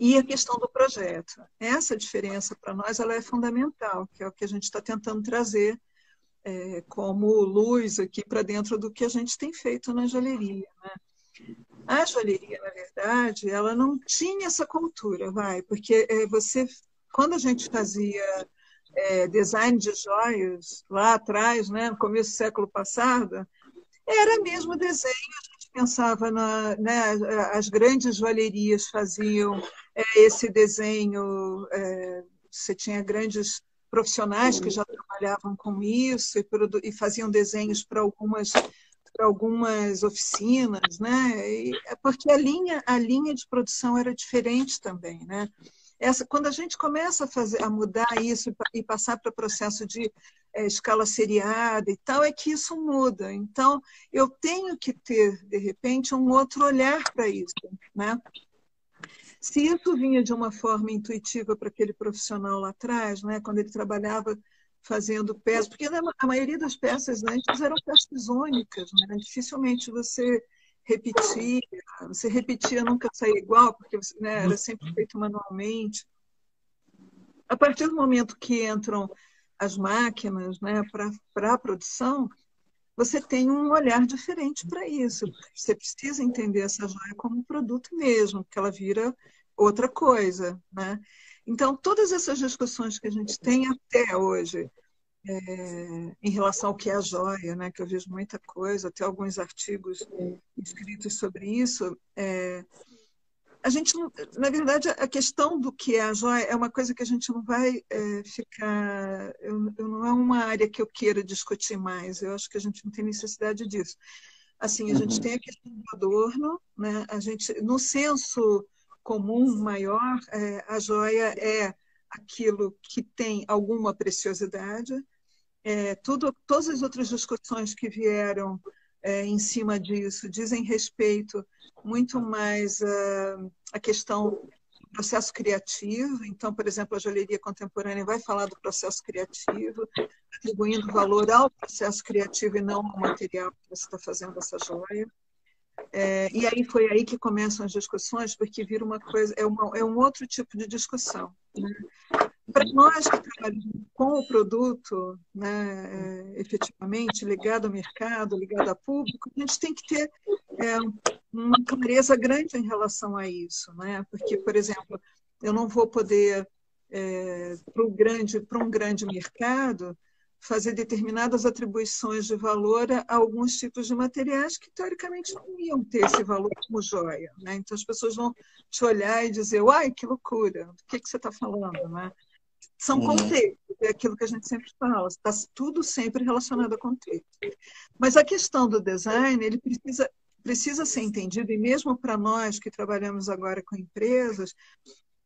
E a questão do projeto. Essa diferença, para nós, ela é fundamental, que é o que a gente está tentando trazer é, como luz aqui para dentro do que a gente tem feito na joalheria. Né? A joalheria, na verdade, ela não tinha essa cultura, vai, porque é, você, quando a gente fazia é, design de joias lá atrás, né, no começo do século passado, era mesmo desenho. A gente pensava na, né, as grandes joalherias faziam é, esse desenho. É, você tinha grandes profissionais que já trabalhavam com isso e, e faziam desenhos para algumas para algumas oficinas, né? E, é porque a linha a linha de produção era diferente também, né? Essa, quando a gente começa a fazer a mudar isso e passar para o processo de é, escala seriada e tal, é que isso muda. Então, eu tenho que ter, de repente, um outro olhar para isso. Né? Se isso vinha de uma forma intuitiva para aquele profissional lá atrás, né, quando ele trabalhava fazendo peças, porque a maioria das peças antes eram peças únicas, né? dificilmente você repetia, você repetia nunca saía igual, porque né, era sempre feito manualmente. A partir do momento que entram as máquinas né, para a produção, você tem um olhar diferente para isso. Você precisa entender essa joia como um produto mesmo, que ela vira outra coisa. Né? Então, todas essas discussões que a gente tem até hoje, é, em relação ao que é a joia, né, que eu vejo muita coisa, até alguns artigos escritos sobre isso, é, a gente, na verdade, a questão do que é a joia é uma coisa que a gente não vai é, ficar. Eu, eu, não é uma área que eu queira discutir mais. Eu acho que a gente não tem necessidade disso. Assim, a gente uhum. tem a questão do adorno, né? A gente, no senso comum maior, é, a joia é aquilo que tem alguma preciosidade. É, tudo, todas as outras discussões que vieram é, em cima disso dizem respeito muito mais uh, a questão do processo criativo. Então, por exemplo, a joalheria contemporânea vai falar do processo criativo, atribuindo valor ao processo criativo e não ao material que você está fazendo essa joia. É, e aí foi aí que começam as discussões, porque vira uma coisa, é, uma, é um outro tipo de discussão. Para nós que trabalhamos com o produto, né, é, efetivamente, ligado ao mercado, ligado ao público, a gente tem que ter é, uma clareza grande em relação a isso. Né? Porque, por exemplo, eu não vou poder, é, para um grande mercado, fazer determinadas atribuições de valor a alguns tipos de materiais que, teoricamente, não iam ter esse valor como joia. Né? Então, as pessoas vão te olhar e dizer, uai, que loucura, do que, que você está falando? Né? São uhum. contextos, é aquilo que a gente sempre fala, está tudo sempre relacionado a contexto. Mas a questão do design, ele precisa, precisa ser entendido, e mesmo para nós que trabalhamos agora com empresas,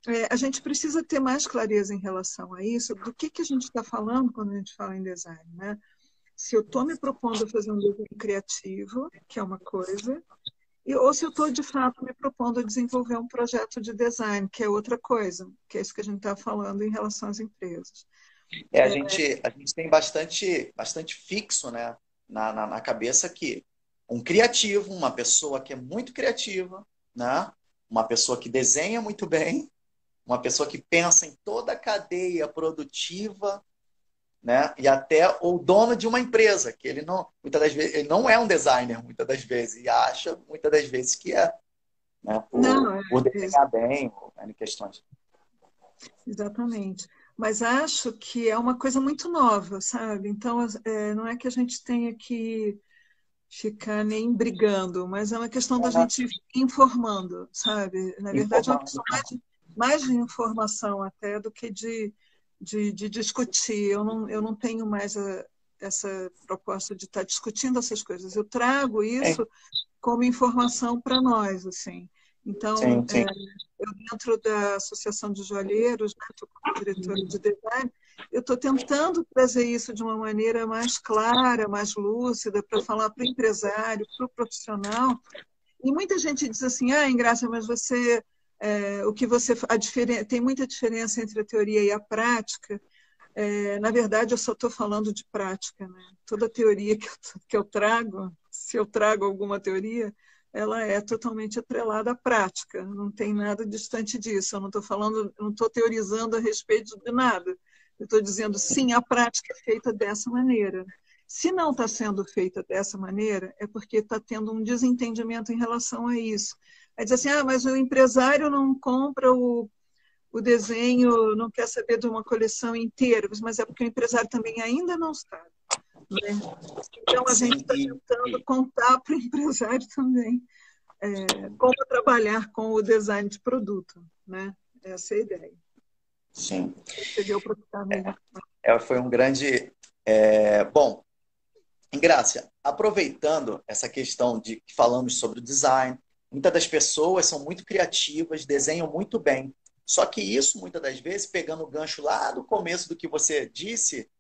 é, a gente precisa ter mais clareza em relação a isso, do que, que a gente está falando quando a gente fala em design. Né? Se eu estou me propondo a fazer um design criativo, que é uma coisa, e, ou se eu estou, de fato, me propondo a desenvolver um projeto de design, que é outra coisa, que é isso que a gente está falando em relação às empresas. É, a. Gente, a gente tem bastante, bastante fixo né, na, na, na cabeça que um criativo, uma pessoa que é muito criativa, né, uma pessoa que desenha muito bem, uma pessoa que pensa em toda a cadeia produtiva né? E até o dono de uma empresa, que ele não, muitas das vezes, ele não é um designer, muitas das vezes, e acha muitas das vezes que é, né? Por, não, é, por desenhar é... bem, em questões. Exatamente. Mas acho que é uma coisa muito nova, sabe? Então, é, não é que a gente tenha que ficar nem brigando, mas é uma questão da gente informando, sabe? Na verdade, é uma questão mais de, mais de informação até do que de de, de discutir. Eu não, eu não tenho mais a, essa proposta de estar discutindo essas coisas. Eu trago isso é. como informação para nós, assim. Então, sim, sim. É, eu dentro da Associação de Joalheiros, né, como diretora de design, eu estou tentando trazer isso de uma maneira mais clara, mais lúcida, para falar para o empresário, para o profissional. E muita gente diz assim, ah, Ingrácia, mas você é, o que você a diferença tem muita diferença entre a teoria e a prática. É, na verdade, eu só estou falando de prática. Né? Toda teoria que eu, que eu trago, se eu trago alguma teoria, ela é totalmente atrelada à prática, não tem nada distante disso. Eu não estou falando, não estou teorizando a respeito de nada. Eu estou dizendo, sim, a prática é feita dessa maneira. Se não está sendo feita dessa maneira, é porque está tendo um desentendimento em relação a isso. Aí diz assim, ah, mas o empresário não compra o, o desenho, não quer saber de uma coleção inteira, mas é porque o empresário também ainda não sabe. Né? Então, a gente está tentando contar para o empresário também é, como trabalhar com o design de produto. Né? Essa é a ideia. Sim. É, Foi um grande. É, bom, Ingrácia, aproveitando essa questão de que falamos sobre o design, muitas das pessoas são muito criativas, desenham muito bem. Só que isso, muitas das vezes, pegando o gancho lá do começo do que você disse,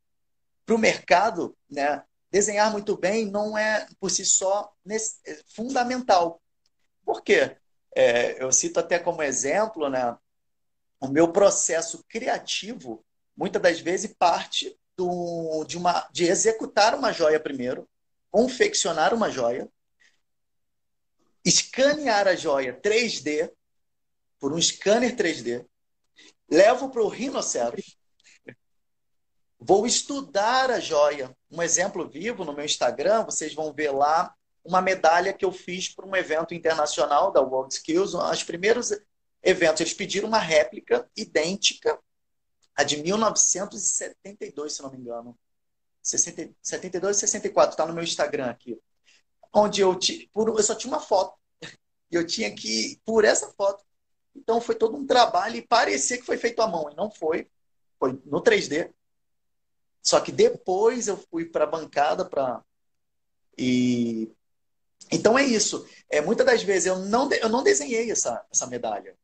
para o mercado, né, desenhar muito bem não é, por si só, é fundamental. Por quê? É, eu cito até como exemplo, né, o meu processo criativo, muitas das vezes, parte do, de, uma, de executar uma joia primeiro, confeccionar uma joia, escanear a joia 3D, por um scanner 3D, levo para o rinoceros, Vou estudar a joia. Um exemplo vivo no meu Instagram, vocês vão ver lá uma medalha que eu fiz para um evento internacional da World Skills. Os primeiros eventos, eles pediram uma réplica idêntica a de 1972, se não me engano. 60, 72 64, está no meu Instagram aqui. Onde eu, por, eu só tinha uma foto. E eu tinha que, por essa foto. Então foi todo um trabalho e parecia que foi feito à mão. E não foi. Foi no 3D. Só que depois eu fui para a bancada para e então é isso. É muitas das vezes eu não eu não desenhei essa essa medalha.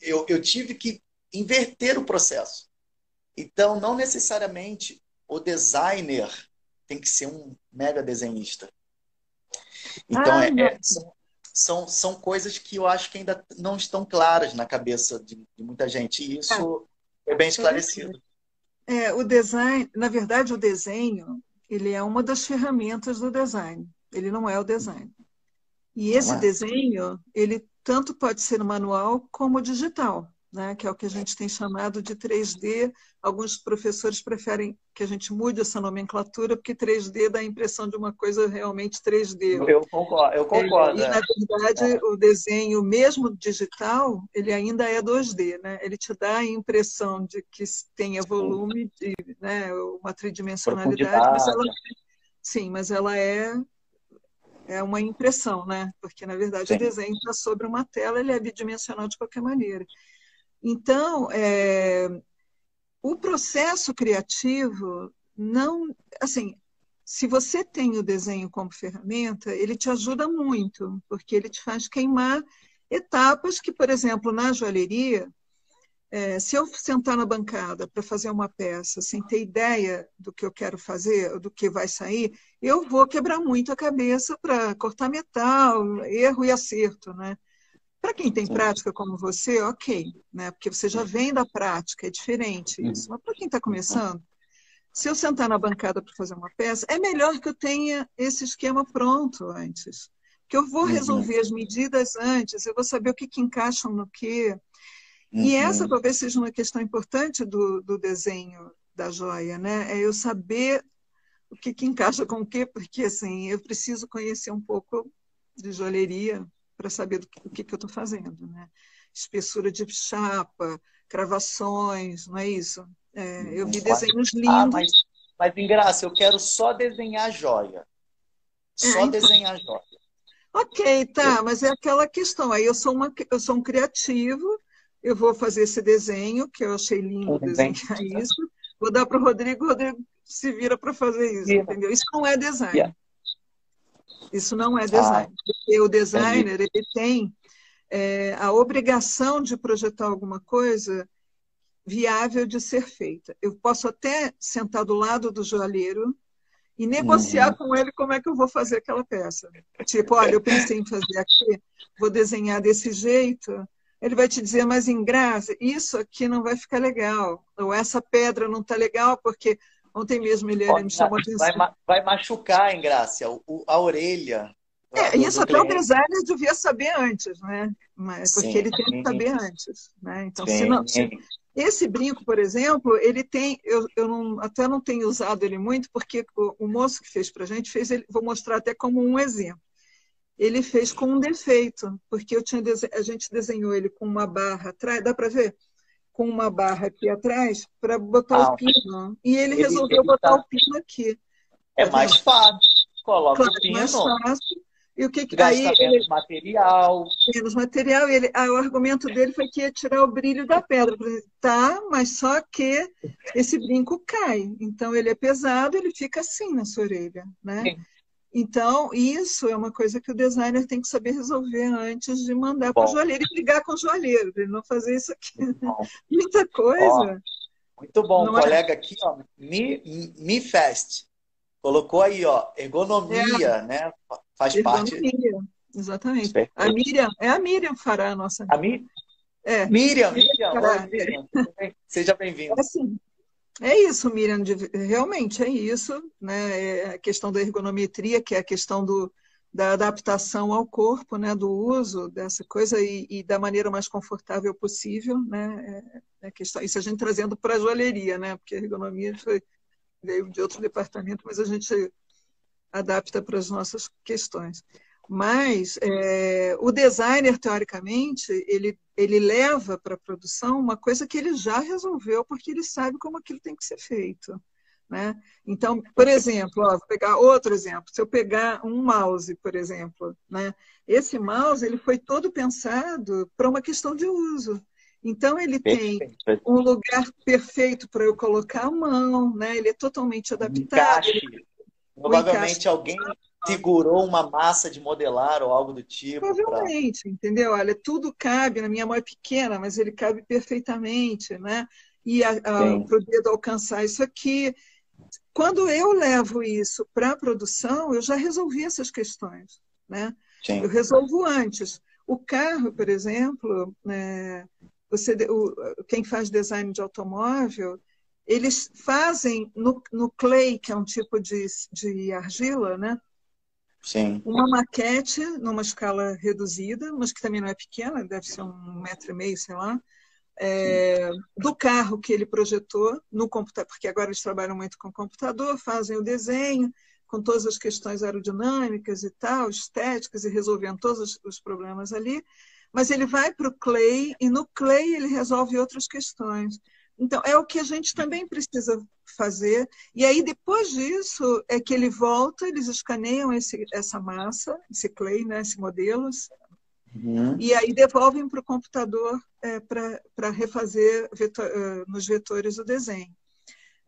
Eu, eu tive que inverter o processo. Então não necessariamente o designer tem que ser um mega desenhista. Então ah, é, é, são, são, são coisas que eu acho que ainda não estão claras na cabeça de, de muita gente. E isso é, é bem esclarecido. É, o design, na verdade, o desenho, ele é uma das ferramentas do design. Ele não é o design. E esse é. desenho, ele tanto pode ser manual como digital né, que é o que a gente tem chamado de 3D. Alguns professores preferem que a gente mude essa nomenclatura, porque 3D dá a impressão de uma coisa realmente 3D. Eu concordo. Eu concordo e, na verdade, é. o desenho, mesmo digital, ele ainda é 2D. Né? Ele te dá a impressão de que tenha volume, de, né, uma tridimensionalidade, mas ela, sim, mas ela é é uma impressão, né? Porque na verdade Sim. o desenho está sobre uma tela, ele é bidimensional de qualquer maneira. Então, é, o processo criativo não, assim, se você tem o desenho como ferramenta, ele te ajuda muito, porque ele te faz queimar etapas que, por exemplo, na joalheria, é, se eu sentar na bancada para fazer uma peça sem ter ideia do que eu quero fazer, do que vai sair, eu vou quebrar muito a cabeça para cortar metal, erro e acerto, né? Para quem tem prática como você, ok, né? Porque você já vem da prática, é diferente isso. Mas para quem está começando, se eu sentar na bancada para fazer uma peça, é melhor que eu tenha esse esquema pronto antes. Que eu vou uhum. resolver as medidas antes, eu vou saber o que, que encaixam no quê. Uhum. E essa talvez seja uma questão importante do, do desenho da joia, né? É eu saber o que, que encaixa com o quê, porque assim, eu preciso conhecer um pouco de joalheria para saber do que, o que, que eu estou fazendo. Né? Espessura de chapa, cravações, não é isso? É, eu vi desenhos lindos. Ah, mas, mas, em graça, eu quero só desenhar joia. Só é, então... desenhar joia. Ok, tá, mas é aquela questão. Aí eu sou, uma, eu sou um criativo, eu vou fazer esse desenho, que eu achei lindo desenhar isso. Vou dar para o Rodrigo, o Rodrigo se vira para fazer isso, entendeu? Isso não é design. Yeah. Isso não é design. Ah, porque o designer ele tem é, a obrigação de projetar alguma coisa viável de ser feita. Eu posso até sentar do lado do joalheiro e negociar uhum. com ele como é que eu vou fazer aquela peça. Tipo, olha, eu pensei em fazer aqui, vou desenhar desse jeito. Ele vai te dizer, mas em graça, isso aqui não vai ficar legal. Ou essa pedra não está legal porque Ontem mesmo ele, ele me chamou a atenção. Vai, vai machucar, hein, Grácia? O, a orelha. É, É, isso até cliente. o designer devia saber antes, né? Mas, porque sim, ele tem que saber antes. Né? Então, sim, se não, se, esse brinco, por exemplo, ele tem, eu, eu não, até não tenho usado ele muito, porque o, o moço que fez para a gente fez, ele, vou mostrar até como um exemplo. Ele fez com um defeito, porque eu tinha, a gente desenhou ele com uma barra atrás, dá para ver? Com uma barra aqui atrás para botar ah, o pino. E ele, ele resolveu ele botar tá... o pino aqui. É mais fácil. Coloca claro, o pino. Mais fácil e o que, que Gasta aí, menos ele, material. Menos material. Ele, ah, o argumento dele foi que ia tirar o brilho da pedra. Tá, mas só que esse brinco cai. Então ele é pesado, ele fica assim na sua orelha, né? Sim. Então, isso é uma coisa que o designer tem que saber resolver antes de mandar para o joalheiro e brigar com o joalheiro, ele não fazer isso aqui. Muita coisa. Ó, muito bom, não é? colega aqui, ó, Mi, Mi Fest. Colocou aí, ó, ergonomia, é. né? Faz parte. Exatamente. Perfeito. A Miriam, é a Miriam fará a nossa. A Mi... é. Miriam, Miriam, Oi, Miriam. Seja bem-vinda. É, assim, é isso, Miriam, realmente é isso, né? É a questão da ergonometria, que é a questão do, da adaptação ao corpo, né? Do uso dessa coisa e, e da maneira mais confortável possível, né? É, é questão, isso a gente trazendo para a joalheria, né? Porque a ergonomia foi, veio de outro departamento, mas a gente adapta para as nossas questões. Mas é, o designer, teoricamente, ele, ele leva para a produção uma coisa que ele já resolveu, porque ele sabe como aquilo tem que ser feito. Né? Então, por exemplo, ó, vou pegar outro exemplo. Se eu pegar um mouse, por exemplo, né? esse mouse ele foi todo pensado para uma questão de uso. Então, ele tem um lugar perfeito para eu colocar a mão, né? ele é totalmente adaptado. Ele Provavelmente alguém segurou uma massa de modelar ou algo do tipo. Provavelmente, pra... entendeu? Olha, tudo cabe, na minha mão é pequena, mas ele cabe perfeitamente, né? E para o dedo alcançar isso aqui. Quando eu levo isso para a produção, eu já resolvi essas questões, né? Sim. Eu resolvo antes. O carro, por exemplo, né, você, o, quem faz design de automóvel, eles fazem no, no clay, que é um tipo de, de argila, né? Sim. Uma maquete numa escala reduzida, mas que também não é pequena, deve ser um metro e meio, sei lá, é, do carro que ele projetou no computador, porque agora eles trabalham muito com computador, fazem o desenho com todas as questões aerodinâmicas e tal, estéticas, e resolvendo todos os, problemas ali. Mas ele vai para o Clay e no Clay ele resolve outras questões. Então, é o que a gente também precisa fazer. E aí, depois disso, é que ele volta, eles escaneiam esse, essa massa, esse clay, né, esse modelo, uhum. e aí devolvem para o computador é, para refazer vetor, uh, nos vetores o desenho.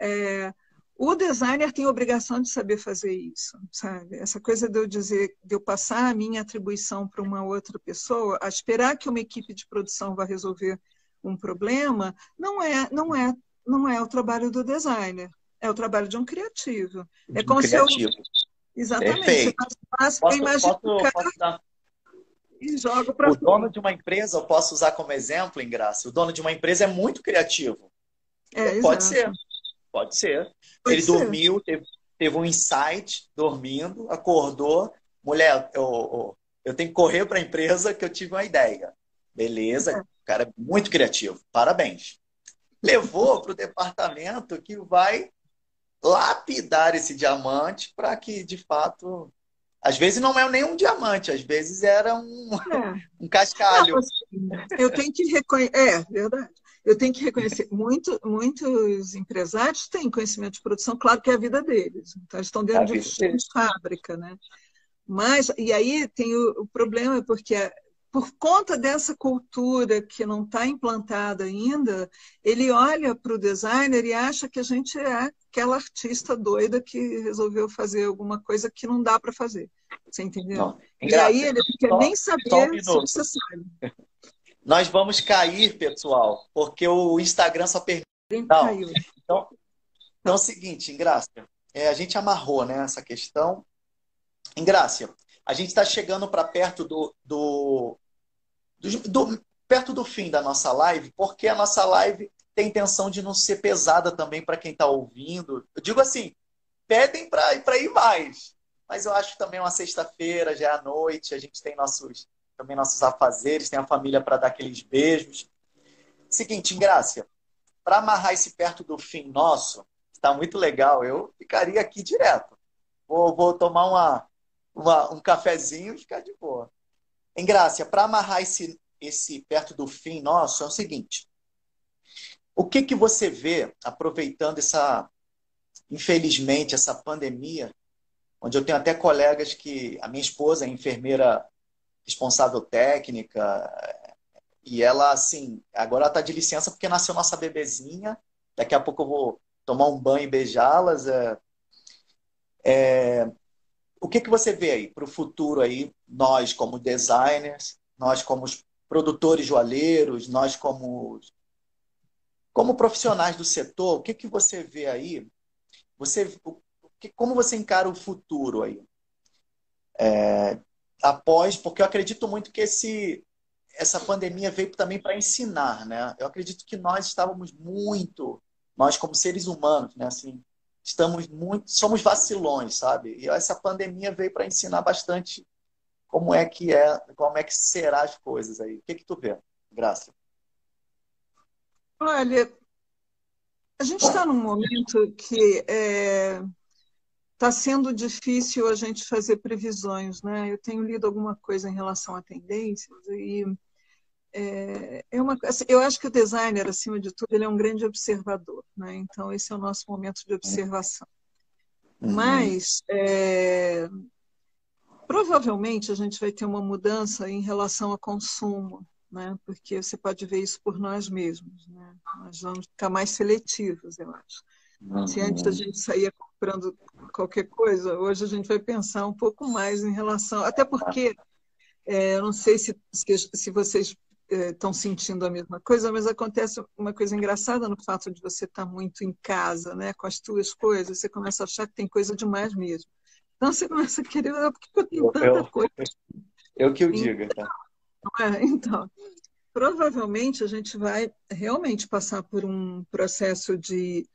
É, o designer tem a obrigação de saber fazer isso, sabe? Essa coisa de eu dizer, de eu passar a minha atribuição para uma outra pessoa, a esperar que uma equipe de produção vá resolver um problema, não é, não é, não é o trabalho do designer, é o trabalho de um criativo. É de é como criativo. se eu Exatamente. Perfeito. Posso, posso, posso dar... e joga para O dono de uma empresa, eu posso usar como exemplo, em graça. O dono de uma empresa é muito criativo. É, pode exato. ser. Pode ser. Pode Ele ser. dormiu, teve, teve um insight, dormindo, acordou. Mulher, eu, eu, eu tenho que correr para a empresa que eu tive uma ideia. Beleza, é. O cara é muito criativo, parabéns. Levou para o departamento que vai lapidar esse diamante para que, de fato, às vezes não é nem um diamante, às vezes era um, é. um cascalho. Assim, eu tenho que reconhecer, é verdade. Eu tenho que reconhecer, muito, muitos empresários têm conhecimento de produção, claro que é a vida deles. Então, eles estão dentro de, de fábrica, né? Mas, e aí tem o, o problema, porque por conta dessa cultura que não está implantada ainda, ele olha para o designer e acha que a gente é aquela artista doida que resolveu fazer alguma coisa que não dá para fazer. Você entendeu? Não, e aí ele quer só, nem saber se você sabe. Nós vamos cair, pessoal, porque o Instagram só permite. Então, então, então é o seguinte, Ingrácia, é, a gente amarrou né, essa questão. Ingrácia, a gente está chegando para perto do, do, do, perto do fim da nossa live, porque a nossa live tem intenção de não ser pesada também para quem está ouvindo. Eu digo assim, pedem para ir mais. mas eu acho também uma sexta-feira, já é à noite, a gente tem nossos também nossos afazeres, tem a família para dar aqueles beijos. Seguinte, Ingrácia, para amarrar esse perto do fim nosso, está muito legal, eu ficaria aqui direto. Vou, vou tomar uma, uma, um cafezinho e ficar de boa. Ingrácia, para amarrar esse, esse perto do fim nosso, é o seguinte. O que, que você vê, aproveitando essa, infelizmente, essa pandemia, onde eu tenho até colegas que a minha esposa é enfermeira responsável técnica, e ela, assim, agora está de licença porque nasceu nossa bebezinha, daqui a pouco eu vou tomar um banho e beijá-las. É, é, o que, que você vê aí para o futuro aí, nós como designers, nós como produtores joalheiros, nós como como profissionais do setor, o que, que você vê aí? Você, o, que, como você encara o futuro aí? É, após, porque eu acredito muito que esse, essa pandemia veio também para ensinar, né? Eu acredito que nós estávamos muito, nós como seres humanos, né? Assim, estamos muito, somos vacilões, sabe? E essa pandemia veio para ensinar bastante como é que é, como é que será as coisas aí. O que que tu vê, Graça? Olha, a gente está num momento que está é, tá sendo difícil a gente fazer previsões, né? Eu tenho lido alguma coisa em relação a tendências e é, é uma, assim, eu acho que o designer, acima de tudo, ele é um grande observador, né? Então esse é o nosso momento de observação. Uhum. Mas é, provavelmente a gente vai ter uma mudança em relação ao consumo, né? porque você pode ver isso por nós mesmos. Né? Nós vamos ficar mais seletivos, eu acho. Uhum. Se antes a gente saía comprando qualquer coisa, hoje a gente vai pensar um pouco mais em relação. Até porque, é, eu não sei se, se vocês estão é, sentindo a mesma coisa, mas acontece uma coisa engraçada no fato de você estar muito em casa, né, com as tuas coisas, você começa a achar que tem coisa demais mesmo. Então você começa a querer, por que eu tenho tanta eu, coisa? Eu que eu digo, então. É, então, provavelmente a gente vai realmente passar por um processo de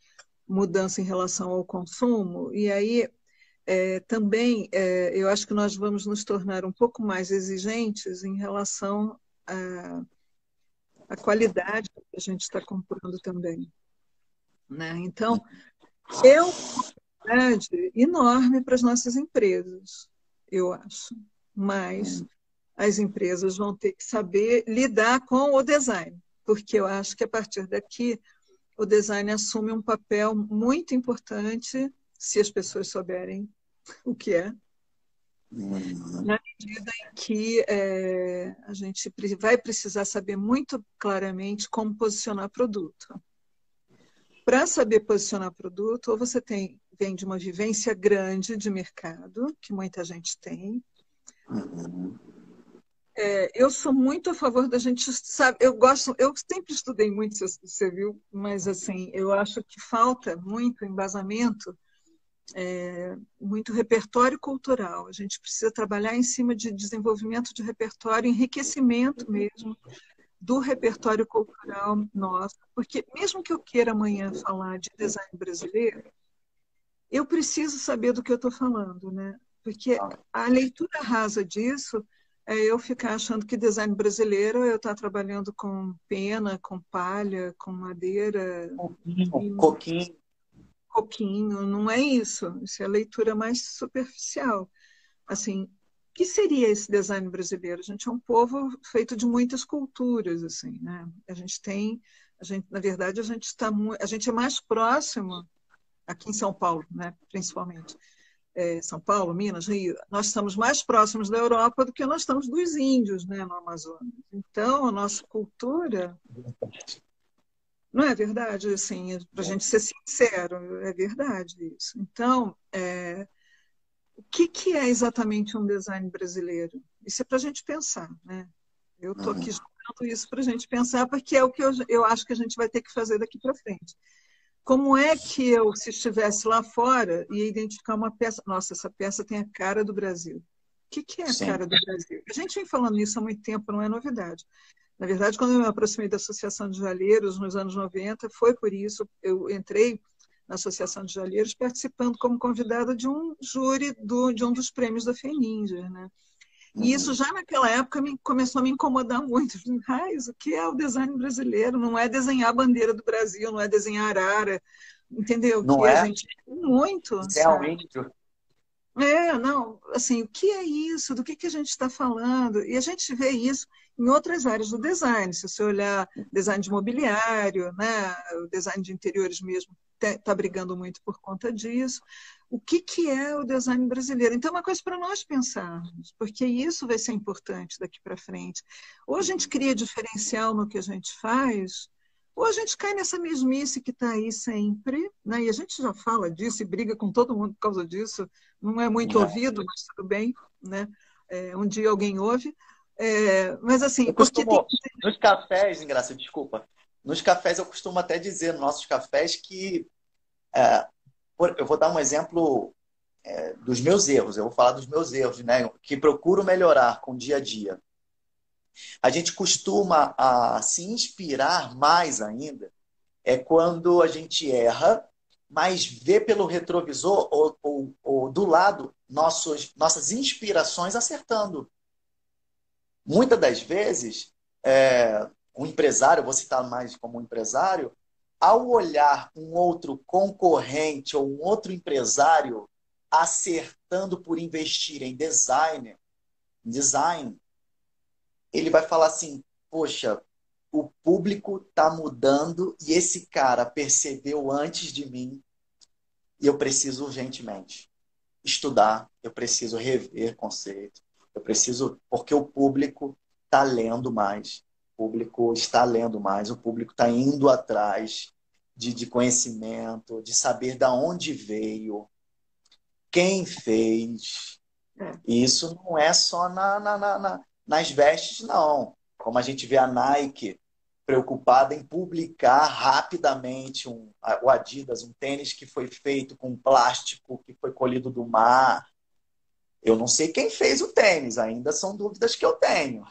mudança em relação ao consumo, e aí é, também é, eu acho que nós vamos nos tornar um pouco mais exigentes em relação à, à qualidade que a gente está comprando também. Né? Então, é uma oportunidade enorme para as nossas empresas, eu acho. Mas as empresas vão ter que saber lidar com o design, porque eu acho que a partir daqui o design assume um papel muito importante se as pessoas souberem o que é. Na medida em que é, a gente vai precisar saber muito claramente como posicionar produto. Para saber posicionar produto, ou você tem, vem de uma vivência grande de mercado, que muita gente tem, uhum. É, eu sou muito a favor da gente, sabe, eu gosto, eu sempre estudei muito, você viu, mas assim, eu acho que falta muito embasamento, é, muito repertório cultural. A gente precisa trabalhar em cima de desenvolvimento de repertório, enriquecimento mesmo do repertório cultural nosso, porque mesmo que eu queira amanhã falar de design brasileiro, eu preciso saber do que eu estou falando, né? Porque a leitura rasa disso é eu ficar achando que design brasileiro é eu estar trabalhando com pena, com palha, com madeira. Coquinho. Coquinho. Coquinho, não é isso. Isso é a leitura mais superficial. Assim, o que seria esse design brasileiro? A gente é um povo feito de muitas culturas, assim, né? A gente tem, a gente, na verdade, a gente está, a gente é mais próximo aqui em São Paulo, né? Principalmente é, São Paulo, Minas, Rio, nós estamos mais próximos da Europa do que nós estamos dos índios né, no Amazonas. Então, a nossa cultura. Não é verdade? Assim, para a gente ser sincero, é verdade isso. Então, é, o que, que é exatamente um design brasileiro? Isso é para a gente pensar. Né? Eu estou aqui jogando isso para a gente pensar, porque é o que eu, eu acho que a gente vai ter que fazer daqui para frente. Como é que eu, se estivesse lá fora, ia identificar uma peça? Nossa, essa peça tem a cara do Brasil. O que, que é a Sim. cara do Brasil? A gente vem falando isso há muito tempo, não é novidade. Na verdade, quando eu me aproximei da Associação de Joalheiros nos anos 90, foi por isso. Eu entrei na Associação de Joalheiros, participando como convidada de um júri do, de um dos prêmios da FENINJA, né? E uhum. isso já naquela época me, começou a me incomodar muito. Raiz, o que é o design brasileiro? Não é desenhar a bandeira do Brasil, não é desenhar arara, entendeu? Não que é? a gente muito. Realmente. É, não, assim, o que é isso? Do que, que a gente está falando? E a gente vê isso em outras áreas do design. Se você olhar design de mobiliário, né, o design de interiores mesmo está brigando muito por conta disso. O que, que é o design brasileiro? Então, é uma coisa para nós pensarmos, porque isso vai ser importante daqui para frente. Ou a gente cria diferencial no que a gente faz, ou a gente cai nessa mesmice que está aí sempre, né? e a gente já fala disso e briga com todo mundo por causa disso, não é muito ouvido, mas tudo bem, né? É, um dia alguém ouve. É, mas assim, eu costumo, tem... nos cafés, engraçado, desculpa, nos cafés eu costumo até dizer, nos nossos cafés, que é, eu vou dar um exemplo é, dos meus erros, eu vou falar dos meus erros, né? Que procuro melhorar com o dia a dia. A gente costuma a se inspirar mais ainda é quando a gente erra, mas vê pelo retrovisor ou, ou, ou do lado nossos, nossas inspirações acertando. Muitas das vezes, é, empresário, vou citar mais como empresário, ao olhar um outro concorrente ou um outro empresário acertando por investir em design, design, ele vai falar assim: poxa, o público está mudando e esse cara percebeu antes de mim e eu preciso urgentemente estudar, eu preciso rever conceito, eu preciso porque o público está lendo mais, o público está lendo mais, o público está indo atrás de, de conhecimento, de saber da onde veio, quem fez. É. Isso não é só na, na, na, nas vestes, não. Como a gente vê a Nike preocupada em publicar rapidamente um, o Adidas, um tênis que foi feito com plástico que foi colhido do mar. Eu não sei quem fez o tênis, ainda são dúvidas que eu tenho.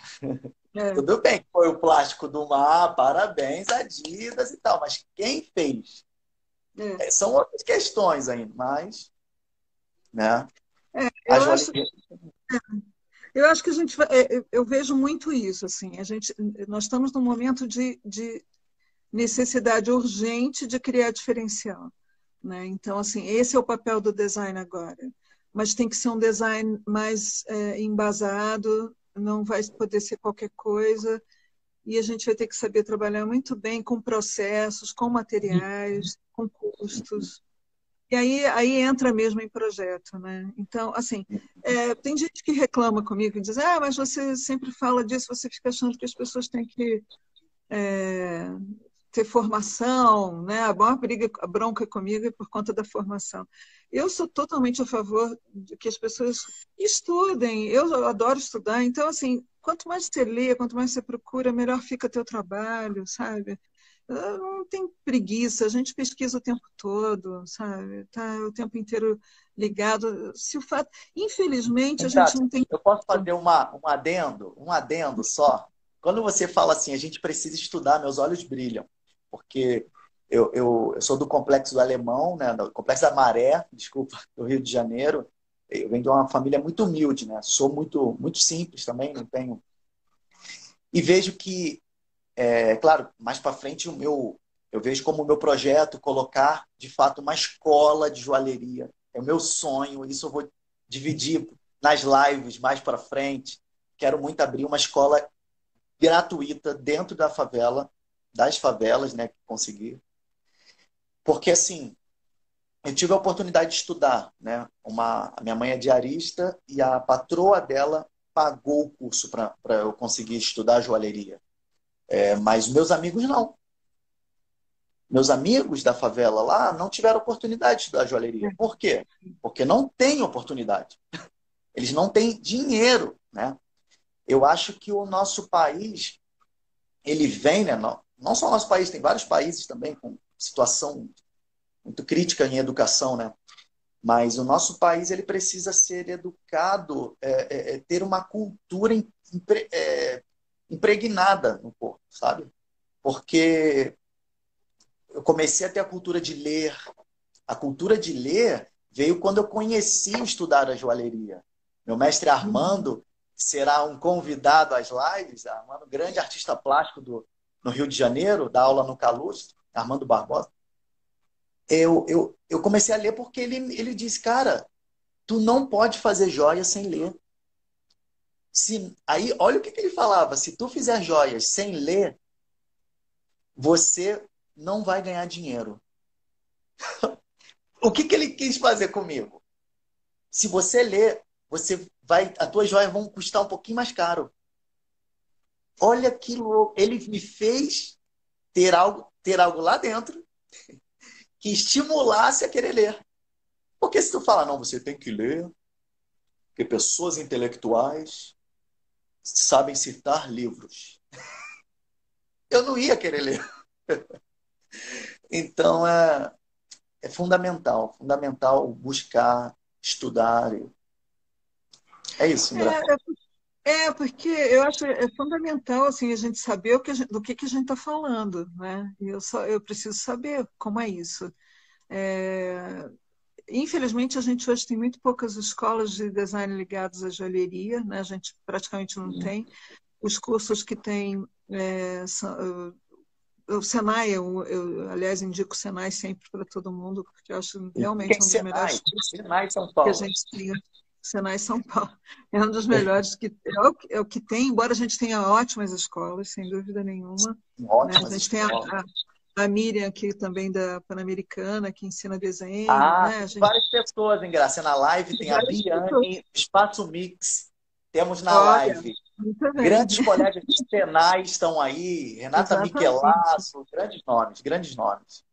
É. Tudo bem, foi o plástico do mar, parabéns, Adidas e tal, mas quem fez? É. é são outras questões ainda, mas. Né? É, eu, acho, eu acho que a gente é, eu vejo muito isso assim. A gente, nós estamos num momento de, de necessidade urgente de criar diferencial, né? Então assim, esse é o papel do design agora. Mas tem que ser um design mais é, embasado, não vai poder ser qualquer coisa. E a gente vai ter que saber trabalhar muito bem com processos, com materiais, com custos. E aí, aí entra mesmo em projeto, né? Então, assim, é, tem gente que reclama comigo e diz, ah, mas você sempre fala disso, você fica achando que as pessoas têm que é, ter formação, né? A maior briga, a bronca comigo é por conta da formação. Eu sou totalmente a favor de que as pessoas estudem, eu adoro estudar, então, assim, quanto mais você lê, quanto mais você procura, melhor fica teu trabalho, sabe? não tem preguiça, a gente pesquisa o tempo todo, sabe? Tá o tempo inteiro ligado. Se o fato, infelizmente, Exato. a gente não tem. Eu posso fazer uma, um adendo, um adendo só. Quando você fala assim, a gente precisa estudar, meus olhos brilham, porque eu, eu, eu sou do complexo do Alemão, né? Do complexo da Maré, desculpa, do Rio de Janeiro. Eu venho de uma família muito humilde, né? Sou muito muito simples também, não tenho e vejo que é, claro, mais para frente o meu, eu vejo como o meu projeto colocar de fato uma escola de joalheria. É o meu sonho, isso eu vou dividir nas lives mais para frente. Quero muito abrir uma escola gratuita dentro da favela, das favelas, né, que conseguir. Porque assim, eu tive a oportunidade de estudar, né? Uma, minha mãe é diarista e a patroa dela pagou o curso para eu conseguir estudar joalheria. É, mas meus amigos não. Meus amigos da favela lá não tiveram oportunidade de estudar joalheria. Por quê? Porque não tem oportunidade. Eles não têm dinheiro, né? Eu acho que o nosso país, ele vem, né? Não, não só o nosso país, tem vários países também com situação muito crítica em educação, né? Mas o nosso país ele precisa ser educado, é, é, é ter uma cultura é, impregnada no corpo, sabe? Porque eu comecei a ter a cultura de ler, A cultura de ler veio quando eu conheci estudar a joalheria. Meu mestre Armando será um convidado às lives, Armando, grande artista plástico do, no Rio de Janeiro, da aula no Calustro, Armando Barbosa. Eu, eu, eu comecei a ler porque ele, ele disse, cara, tu não pode fazer joia sem ler. Se, aí, olha o que, que ele falava: se tu fizer joias sem ler, você não vai ganhar dinheiro. o que, que ele quis fazer comigo? Se você ler, você vai, as tuas joias vão custar um pouquinho mais caro. Olha que louco. Ele me fez ter algo, ter algo lá dentro que estimulasse a querer ler. Porque se tu fala, não, você tem que ler, porque pessoas intelectuais sabem citar livros. Eu não ia querer ler. Então é, é fundamental, fundamental buscar, estudar. É isso, André. É, é, porque eu acho é fundamental assim a gente saber o que gente, do que, que a gente está falando, né? Eu só eu preciso saber como é isso. É, infelizmente, a gente hoje tem muito poucas escolas de design ligadas à joalheria, né? a gente praticamente não tem. Os cursos que tem, é, são, o Senai, eu, eu, aliás, indico o Senai sempre para todo mundo, porque eu acho realmente um dos Senai? melhores cursos Senai São Paulo. que a gente tem. Senai São Paulo. É um dos melhores que é o, é o que tem, embora a gente tenha ótimas escolas, sem dúvida nenhuma. Ótimas né? A gente tem a, a, a Miriam aqui também da Pan-Americana, que ensina desenho. Ah, né? gente... várias pessoas, hein, Graça? Na live tem a Biane, Espaço Mix, temos na Olha, live. Grandes colegas de Senai estão aí, Renata Exatamente. Michelasso, grandes nomes, grandes nomes.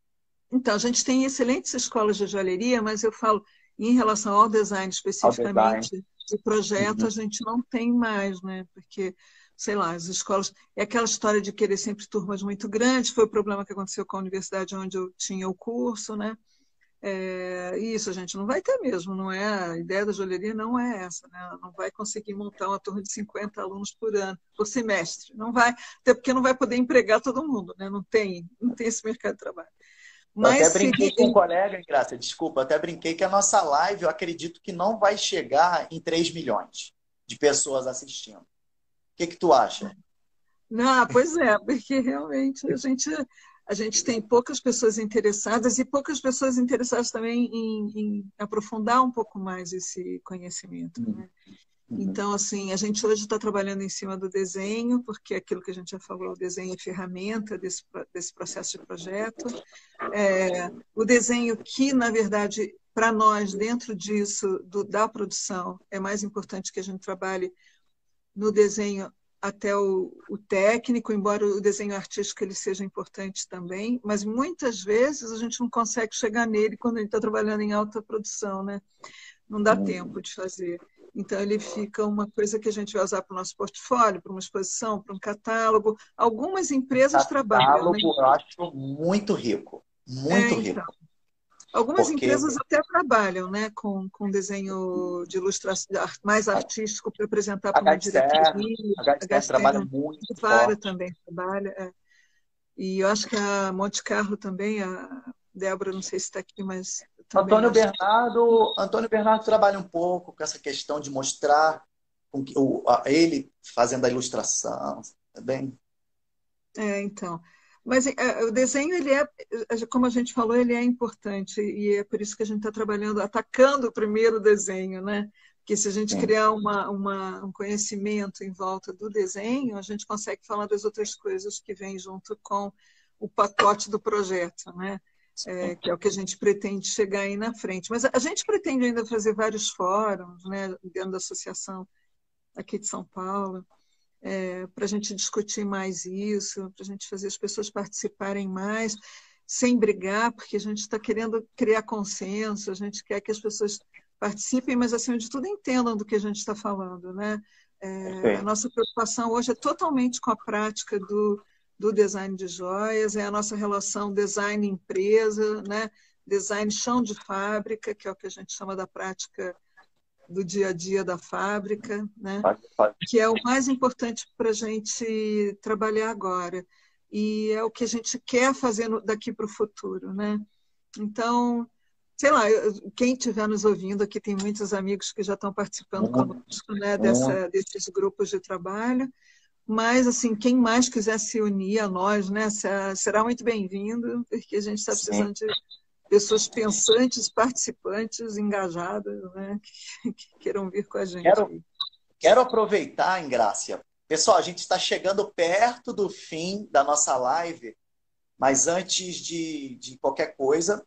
Então, a gente tem excelentes escolas de joalheria, mas eu falo, em relação ao design especificamente, de projeto, Uhum. a gente não tem mais, né? Porque, sei lá, as escolas. É aquela história de querer sempre turmas muito grandes, foi o problema que aconteceu com a universidade onde eu tinha o curso, né? É, isso a gente não vai ter mesmo, não é? A ideia da joalheria não é essa, né? Ela não vai conseguir montar uma turma de 50 alunos por ano, por semestre. Não vai, até porque não vai poder empregar todo mundo, né? Não tem, não tem esse mercado de trabalho. Eu até Mas brinquei com um colega, Graça, desculpa, até brinquei que a nossa live, eu acredito que não vai chegar em 3 milhões de pessoas assistindo. O que, que tu acha? Não, pois é, porque realmente a gente, a gente tem poucas pessoas interessadas e poucas pessoas interessadas também em, em aprofundar um pouco mais esse conhecimento. Né? Então, assim, a gente hoje está trabalhando em cima do desenho, porque é aquilo que a gente já falou, o desenho é ferramenta desse, desse processo de projeto. É, o desenho que, na verdade, para nós, dentro disso, do, da produção, é mais importante que a gente trabalhe no desenho até o, o, técnico, embora o desenho artístico ele seja importante também, mas muitas vezes a gente não consegue chegar nele quando a gente está trabalhando em alta produção, né? Não dá Hum. tempo de fazer. Então ele fica uma coisa que a gente vai usar para o nosso portfólio, para uma exposição, para um catálogo. Algumas empresas trabalham. Catálogo né? eu acho muito rico, muito É, rico. então. Algumas Porque- empresas até trabalham né, com, com desenho de ilustração mais artístico para apresentar para uma diretoria. A HSR trabalha muito forte. também trabalha. é. E eu acho que a Monte Carlo também, a Débora, não sei se está aqui, mas. Também Antônio acho- Bernardo, Antônio Bernardo trabalha um pouco com essa questão de mostrar com que, o, a- ele fazendo a ilustração, tá bem? É, então. Mas é, o desenho, ele é, como a gente falou, ele é importante e é por isso que a gente está trabalhando, atacando primeiro o desenho, né? Porque se a gente criar uma, uma, um conhecimento em volta do desenho, a gente consegue falar das outras coisas que vêm junto com o pacote do projeto, né? É, que é o que a gente pretende chegar aí na frente. Mas a gente pretende ainda fazer vários fóruns, né, dentro da associação aqui de São Paulo, é, para a gente discutir mais isso, para a gente fazer as pessoas participarem mais, sem brigar, porque a gente está querendo criar consenso, a gente quer que as pessoas participem, mas acima de tudo entendam do que a gente está falando, né? É, a nossa preocupação hoje é totalmente com a prática do, do design de joias, é a nossa relação design-empresa, né? design chão de fábrica, que é o que a gente chama da prática do dia a dia da fábrica, né? Que é o mais importante para a gente trabalhar agora. E é o que a gente quer fazer daqui para o futuro. Né? Então, sei lá, quem estiver nos ouvindo aqui, tem muitos amigos que já estão participando conosco né, dessa, desses grupos de trabalho. Mas, assim, quem mais quiser se unir a nós, né, será muito bem-vindo, porque a gente está precisando de pessoas pensantes, participantes, engajadas, né, que, que, queiram vir com a gente. Quero, quero aproveitar, Ingrácia. Pessoal, a gente está chegando perto do fim da nossa live, mas antes de, de qualquer coisa,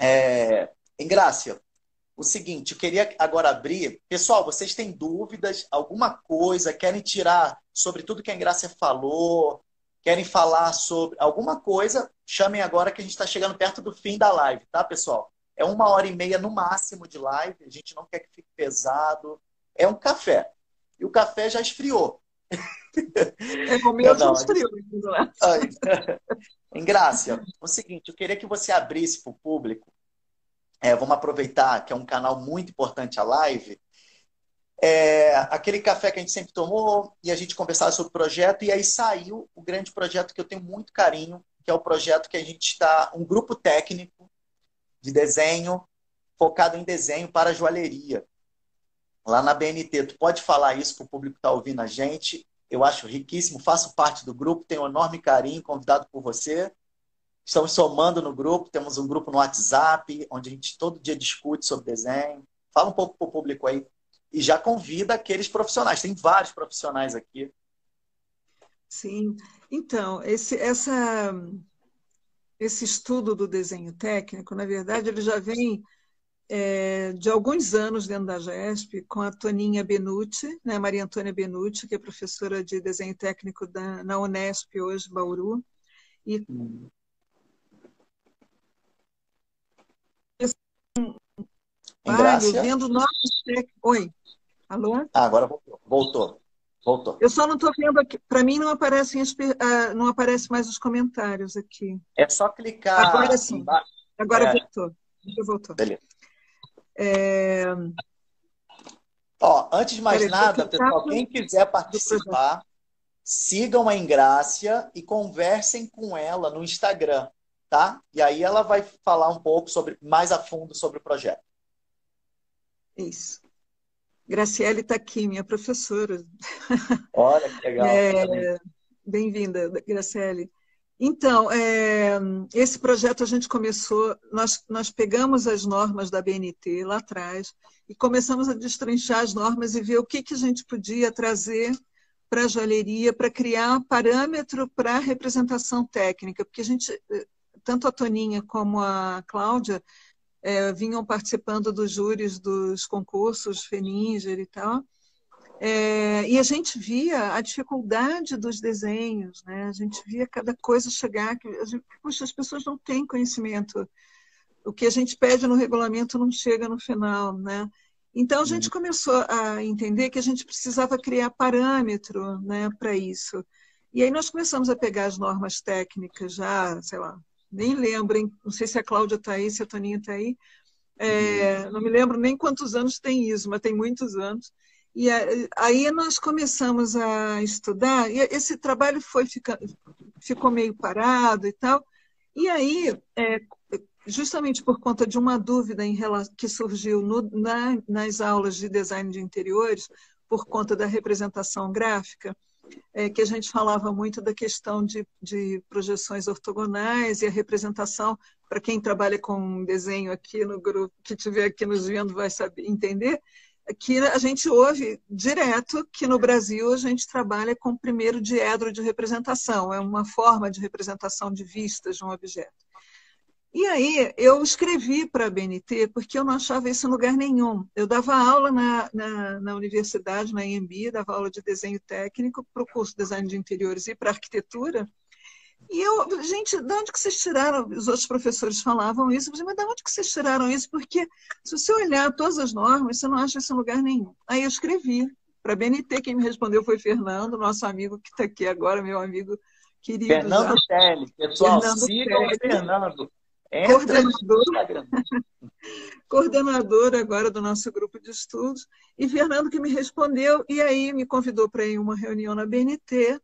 é, Ingrácia, o seguinte, eu queria agora abrir. Pessoal, vocês têm dúvidas, alguma coisa, querem tirar sobre tudo que a Ingrácia falou, querem falar sobre alguma coisa, chamem agora que a gente está chegando perto do fim da live, tá, pessoal? É uma hora e meia no máximo de live, a gente não quer que fique pesado. É um café. E o café já esfriou. É o meu já esfriou. Ingrácia, o seguinte, eu queria que você abrisse para o público é, vamos aproveitar que é um canal muito importante a live, é, aquele café que a gente sempre tomou e a gente conversava sobre o projeto, e aí saiu o grande projeto que eu tenho muito carinho, que é o projeto que a gente está, um grupo técnico de desenho, focado em desenho para joalheria, lá na BNT. Tu pode falar isso para o público que está ouvindo a gente, eu acho riquíssimo, faço parte do grupo, tenho um enorme carinho, convidado por você. Estamos somando no grupo, temos um grupo no WhatsApp, onde a gente todo dia discute sobre desenho. Fala um pouco para o público aí. E já convida aqueles profissionais. Tem vários profissionais aqui. Sim. Então, esse, essa, esse estudo do desenho técnico, na verdade, ele já vem é, de alguns anos dentro da GESP, com a Toninha Benucci, né, Maria Antônia Benucci, que é professora de desenho técnico da, na Unesp hoje, Bauru. E Ingrácia. vendo nossos Oi. Alô? Ah, agora voltou. Voltou. Voltou. Eu só não estou vendo aqui. Para mim não aparecem uh, não aparece mais os comentários aqui. É só clicar. Agora sim. Agora é. voltou. voltou. Beleza. É... Ó, antes de mais Peraí, nada, pessoal, quem quiser participar, sigam a Ingrácia e conversem com ela no Instagram, tá? E aí ela vai falar um pouco sobre mais a fundo sobre o projeto. Isso. Graciele está aqui, minha professora. Olha, que legal. É, Bem-vinda, Graciele. Então, é, esse projeto a gente começou, nós, nós pegamos as normas da BNT lá atrás e começamos a destrinchar as normas e ver o que, que a gente podia trazer para a joalheria para criar parâmetro para a representação técnica, porque a gente, tanto a Toninha como a Cláudia, é, vinham participando dos júris dos concursos Feninger e tal. É, e a gente via a dificuldade dos desenhos, né? a gente via cada coisa chegar, que a gente, puxa, as pessoas não têm conhecimento. O que a gente pede no regulamento não chega no final. Né? Então a gente uhum. começou a entender que a gente precisava criar parâmetro né, para isso. E aí nós começamos a pegar as normas técnicas já, sei lá, nem lembro, hein? não sei se a Cláudia está aí, se a Toninha está aí. É, não me lembro nem quantos anos tem isso, mas tem muitos anos. E aí nós começamos a estudar, e esse trabalho foi ficando, ficou meio parado e tal. E aí, é, justamente por conta de uma dúvida em relação, que surgiu no, na, nas aulas de design de interiores, por conta da representação gráfica, é, que a gente falava muito da questão de, de projeções ortogonais e a representação, para quem trabalha com desenho aqui no grupo, que estiver aqui nos vendo vai saber entender, que a gente ouve direto que no Brasil a gente trabalha com o primeiro diedro de representação, é uma forma de representação de vistas de um objeto. E aí eu escrevi para a BNT porque eu não achava isso em lugar nenhum. Eu dava aula na, na, na universidade, na EMB, dava aula de desenho técnico para o curso de design de interiores e para arquitetura. E eu, gente, de onde que vocês tiraram? Os outros professores falavam isso, mas de onde que vocês tiraram isso? Porque se você olhar todas as normas, você não acha isso em lugar nenhum. Aí eu escrevi para a BNT, quem me respondeu foi Fernando, nosso amigo que está aqui agora, meu amigo querido. Fernando Telle, pessoal, Fernando sigam o Fernando coordenador, coordenador agora do nosso grupo de estudos, e Fernando que me respondeu, e aí me convidou para ir uma reunião na BNT,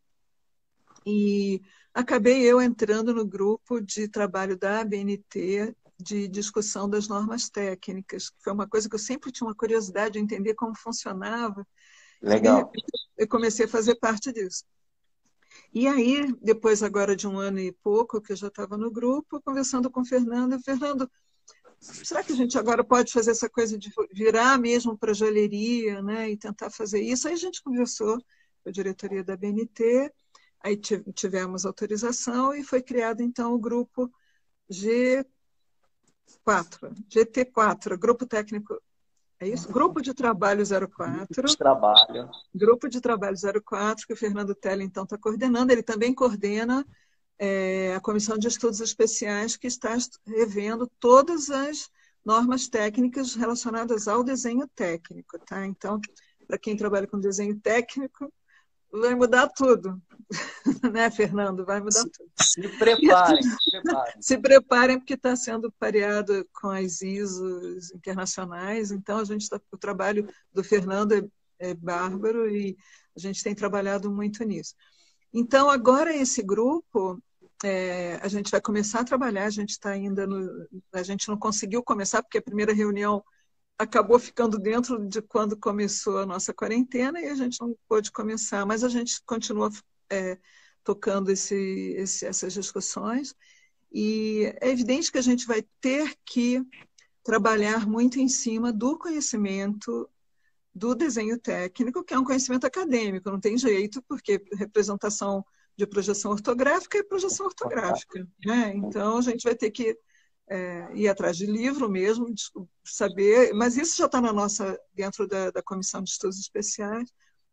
e acabei eu entrando no grupo de trabalho da BNT, de discussão das normas técnicas, que foi uma coisa que eu sempre tinha uma curiosidade de entender como funcionava. Legal. eu comecei a fazer parte disso. E aí, depois agora de um ano e pouco que eu já estava no grupo, conversando com o Fernando, Fernando, será que a gente agora pode fazer essa coisa de virar mesmo para joalheria, né, e tentar fazer isso? Aí a gente conversou com a diretoria da BNT, aí tivemos autorização e foi criado então o grupo G4, GT4, Grupo Técnico é isso? Grupo de Trabalho 04. Grupo de Trabalho. Grupo de Trabalho 04, que o Fernando Telle, então, está coordenando. Ele também coordena é, a Comissão de Estudos Especiais, que está revendo todas as normas técnicas relacionadas ao desenho técnico. Tá? Então, para quem trabalha com desenho técnico, vai mudar tudo. né, Fernando? Vai mudar se, tudo. Se preparem, se preparem. se preparem, porque está sendo pareado com as ISOs internacionais. Então, a gente tá, o trabalho do Fernando é, é bárbaro e a gente tem trabalhado muito nisso. Então, agora esse grupo, é, a gente vai começar a trabalhar, a gente está ainda no. A gente não conseguiu começar, porque a primeira reunião acabou ficando dentro de quando começou a nossa quarentena e a gente não pôde começar, mas a gente continua é, tocando esse, esse, essas discussões e é evidente que a gente vai ter que trabalhar muito em cima do conhecimento do desenho técnico, que é um conhecimento acadêmico, não tem jeito, porque representação de projeção ortográfica é projeção ortográfica. Né? Então, a gente vai ter que é, ir atrás de livro mesmo, saber, mas isso já está na nossa, dentro da, da Comissão de Estudos Especiais,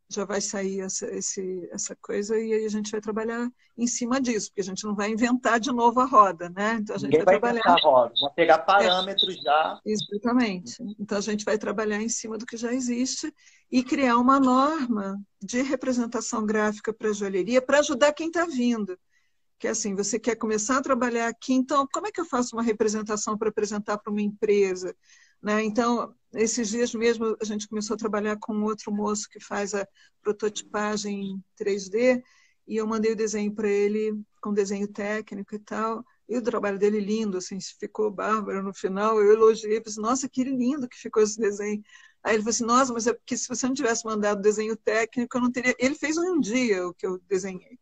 já vai sair essa, esse, essa coisa e aí a gente vai trabalhar em cima disso, porque a gente não vai inventar de novo a roda, né? Então a gente Ninguém vai, vai trabalhar. A roda, vai pegar parâmetros é, já. Exatamente. Então a gente vai trabalhar em cima do que já existe e criar uma norma de representação gráfica para a joalheria para ajudar quem está vindo que é assim, você quer começar a trabalhar aqui, então como é que eu faço uma representação para apresentar para uma empresa? Né? Então, esses dias mesmo a gente começou a trabalhar com outro moço que faz a prototipagem 3D e eu mandei o desenho para ele com desenho técnico e tal. E o trabalho dele lindo, assim, ficou bárbaro no final. Eu elogiei, pensei, nossa, que lindo que ficou esse desenho. Aí ele falou assim, nossa, mas é porque se você não tivesse mandado desenho técnico, eu não teria. Ele fez um dia o que eu desenhei.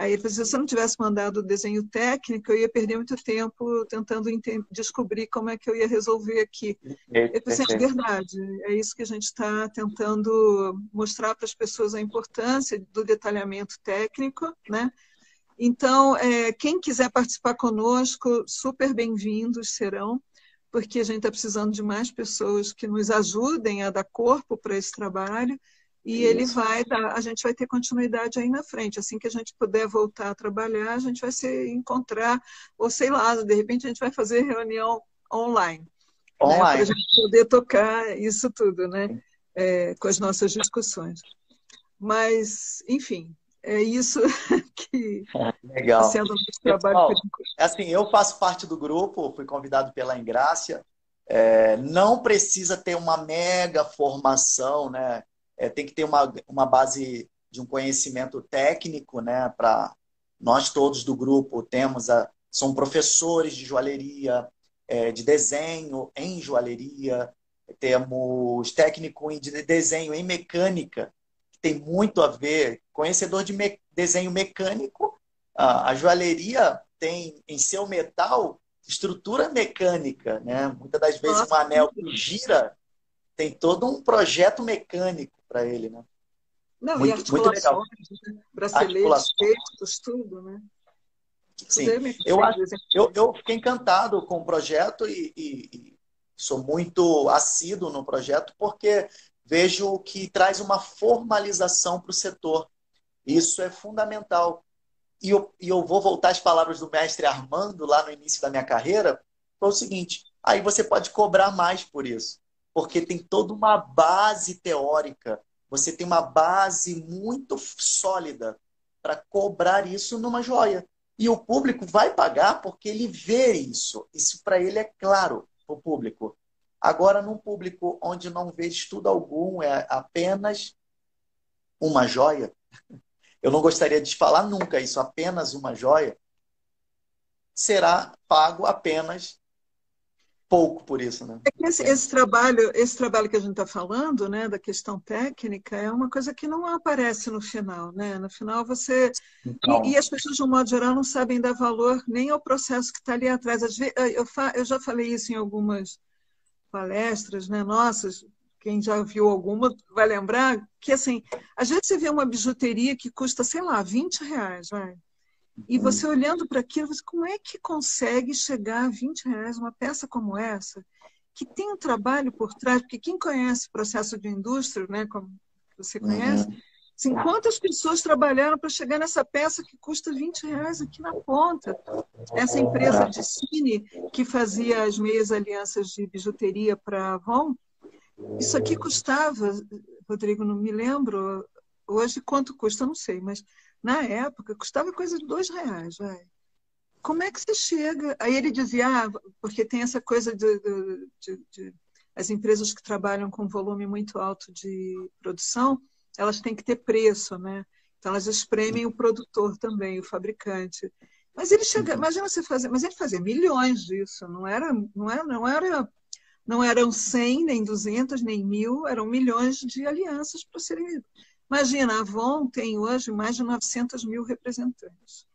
Aí ele falou, se você não tivesse mandado o desenho técnico, eu ia perder muito tempo tentando descobrir como é que eu ia resolver aqui. É, eu falei, é verdade, é isso que a gente está tentando mostrar para as pessoas a importância do detalhamento técnico, né? Então, é, quem quiser participar conosco, super bem-vindos serão, porque a gente está precisando de mais pessoas que nos ajudem a dar corpo para esse trabalho e ele vai dar, a gente vai ter continuidade aí na frente. Assim que a gente puder voltar a trabalhar, a gente vai se encontrar, ou sei lá, de repente a gente vai fazer reunião online. Né, online. Né, Para a gente poder tocar isso tudo, né? É, com as nossas discussões. Mas, enfim, é isso que Legal. está sendo o nosso trabalho. Pessoal, assim, eu faço parte do grupo, fui convidado pela Ingrácia. É, não precisa ter uma mega formação, né? É, tem que ter uma, uma base de um conhecimento técnico, né? Para nós todos do grupo temos a, são professores de joalheria, é, de desenho em joalheria, temos técnico de desenho em mecânica, que tem muito a ver, conhecedor de me, desenho mecânico, a, a joalheria tem em seu metal estrutura mecânica, né? Muitas das vezes um anel que gira tem todo um projeto mecânico para ele, né? Não, muito, e legal. Né? Braceletes, textos, tudo, né? Sim, eu, acho, eu, eu fiquei encantado com o projeto e, e, e sou muito assíduo no projeto porque vejo que traz uma formalização para o setor. Isso é fundamental. E eu, e eu vou voltar às palavras do mestre Armando lá no início da minha carreira, foi o seguinte, aí você pode cobrar mais por isso porque tem toda uma base teórica, você tem uma base muito sólida para cobrar isso numa joia. E o público vai pagar porque ele vê isso. Isso para ele é claro, o público. Agora, num público onde não vê estudo algum, é apenas uma joia, eu não gostaria de falar nunca isso, apenas uma joia, será pago apenas pouco por isso, né? É esse, esse, trabalho, esse trabalho que a gente está falando, né, da questão técnica, é uma coisa que não aparece no final, né? No final você então... e, e, as pessoas de um modo geral não sabem dar valor nem ao processo que está ali atrás. Eu, fa, eu já falei isso em algumas palestras, né? Nossas, quem já viu alguma vai lembrar que assim, às vezes você vê uma bijuteria que custa, sei lá, 20 reais, vai. E uhum. você olhando para aquilo, você, como é que consegue chegar a 20 reais uma peça como essa, que tem um trabalho por trás? Porque quem conhece o processo de indústria, né, como você conhece, uhum. assim, quantas pessoas trabalharam para chegar nessa peça que custa 20 reais aqui na ponta? Essa empresa de cine que fazia as meias alianças de bijuteria para a Avon, isso aqui custava, Rodrigo, não me lembro, hoje quanto custa, não sei, mas na época, custava coisa de dois reais, vai. Como é que você chega? Aí ele dizia, ah, porque tem essa coisa de, de, de, as empresas que trabalham com volume muito alto de produção, elas têm que ter preço, né? Então elas espremem o produtor também, o fabricante. Mas ele chega, uhum. imagina você fazer, mas ele fazia milhões disso, não era, não era, não era, não eram 100, nem 200, nem mil, eram milhões de alianças para serem Imagina, a Avon tem hoje mais de 900 mil representantes.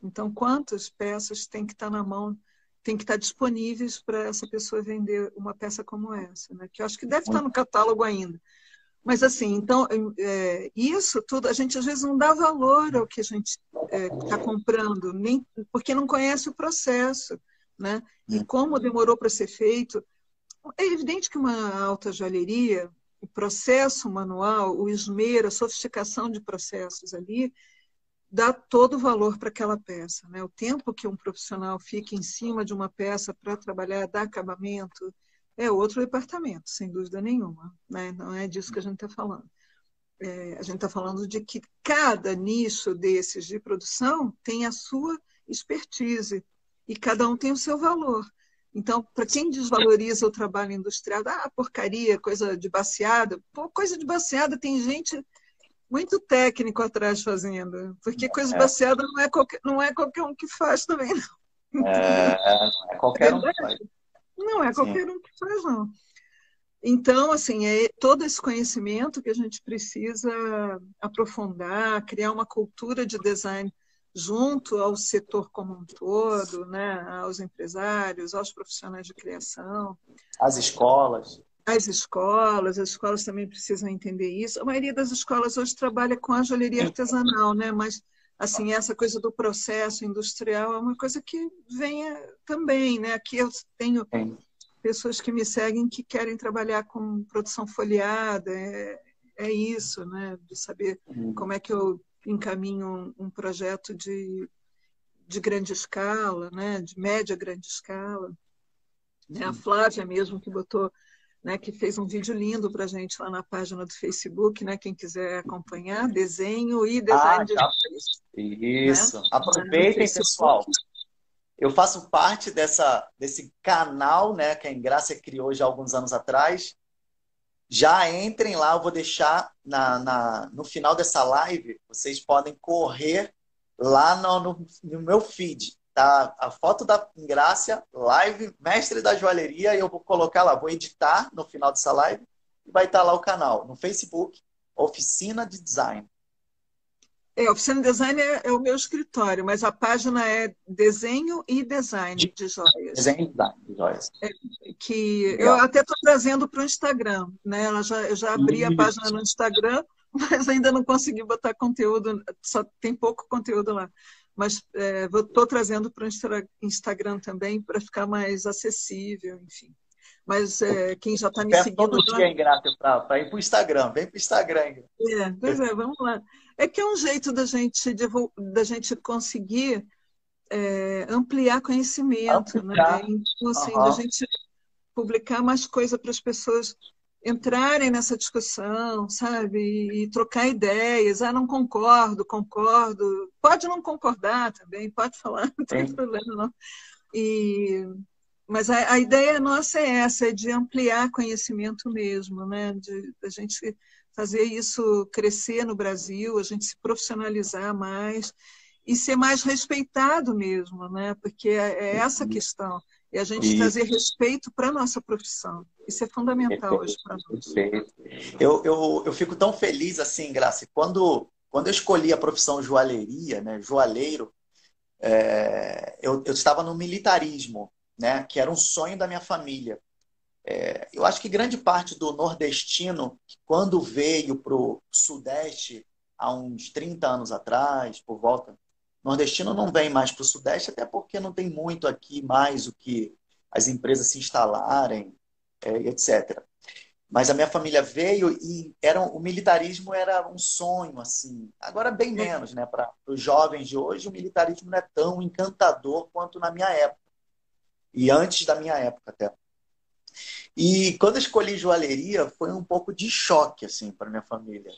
Então, quantas peças tem que estar na mão, tem que estar disponíveis para essa pessoa vender uma peça como essa, né? Que eu acho que deve estar no catálogo ainda. Mas assim, então é, isso tudo a gente às vezes não dá valor ao que a gente está é, tá comprando, nem porque não conhece o processo, né? E é. como demorou para ser feito. É evidente que uma alta joalheria o processo manual, o esmero, a sofisticação de processos ali, dá todo o valor para aquela peça. Né? O tempo que um profissional fica em cima de uma peça para trabalhar, dar acabamento, é outro departamento, sem dúvida nenhuma. Né? Não é disso que a gente está falando. É, a gente está falando de que cada nicho desses de produção tem a sua expertise e cada um tem o seu valor. Então, para quem desvaloriza o trabalho industrial, ah, porcaria, coisa de baseada. Pô, coisa de baseada tem gente muito técnico atrás fazendo, porque coisa de é. baseada não é qualquer, não é qualquer um que faz também, não. É, não é qualquer é um que faz. Não é qualquer Sim. um que faz, não. Então, assim, é todo esse conhecimento que a gente precisa aprofundar, criar uma cultura de design junto ao setor como um todo, né, aos empresários, aos profissionais de criação. As escolas. As escolas, as escolas também precisam entender isso. A maioria das escolas hoje trabalha com a joalheria artesanal, né? mas assim essa coisa do processo industrial é uma coisa que vem também. Né? Aqui eu tenho pessoas que me seguem que querem trabalhar com produção folheada, é, é isso, né? de saber uhum. como é que eu encaminham um projeto de, de grande escala, né, de média grande escala. Né, a Flávia mesmo que botou, né, que fez um vídeo lindo para a gente lá na página do Facebook, né, quem quiser acompanhar, desenho e design ah, de tá. Isso. Né? Aproveitem, pessoal. Eu faço parte dessa, desse canal né, que a Ingrácia criou já alguns anos atrás, já entrem lá, eu vou deixar na, na, no final dessa live, vocês podem correr lá no, no, no meu feed. Tá? A foto da Ingrácia, live Mestre da Joalheria, e eu vou colocar lá, vou editar no final dessa live, e vai estar lá o canal, no Facebook, Oficina de Design. É, Oficina Design é, é, o meu escritório, mas a página é Desenho e Design de, de Joias. Desenho e Design de Joias. É, que Legal. eu até estou trazendo para o Instagram. Né? Eu, já, eu já abri Isso. a página no Instagram, mas ainda não consegui botar conteúdo, só tem pouco conteúdo lá. Mas estou é, trazendo para o Instagram também para ficar mais acessível, enfim. Mas é, quem já está me seguindo. todo dia, Ingrato, para ir para o Instagram. Vem para o Instagram. Ingrato. É, pois é, vamos lá. É que é um jeito da gente, da gente conseguir é, ampliar conhecimento, né? ampliar. né? Então, assim, uhum. da gente publicar mais coisa para as pessoas entrarem nessa discussão, sabe? E, e, trocar ideias. Ah, não concordo, concordo. Pode não concordar também, pode falar, não tem Sim. problema não. E, mas a, a, ideia nossa é essa, é de ampliar conhecimento mesmo, né? De a gente fazer isso crescer no Brasil, a gente se profissionalizar mais e ser mais respeitado mesmo, né? Porque é, é essa a uhum. questão. E a gente trazer respeito para a nossa profissão. Isso é fundamental hoje para nós. Eu, eu, eu fico tão feliz assim, Graça. Quando, quando eu escolhi a profissão joalheria, né, joalheiro, é, eu, eu estava no militarismo, né, que era um sonho da minha família. É, eu acho que grande parte do nordestino, quando veio para o Sudeste há uns 30 anos atrás, por volta, nordestino não vem mais para o Sudeste, até porque não tem muito aqui mais o que as empresas se instalarem, é, etc. Mas a minha família veio e era, o militarismo era um sonho, assim. Agora, bem menos, né? Para os jovens de hoje, o militarismo não é tão encantador quanto na minha época. E antes da minha época, até. E quando escolhi joalheria, foi um pouco de choque, assim, para minha família.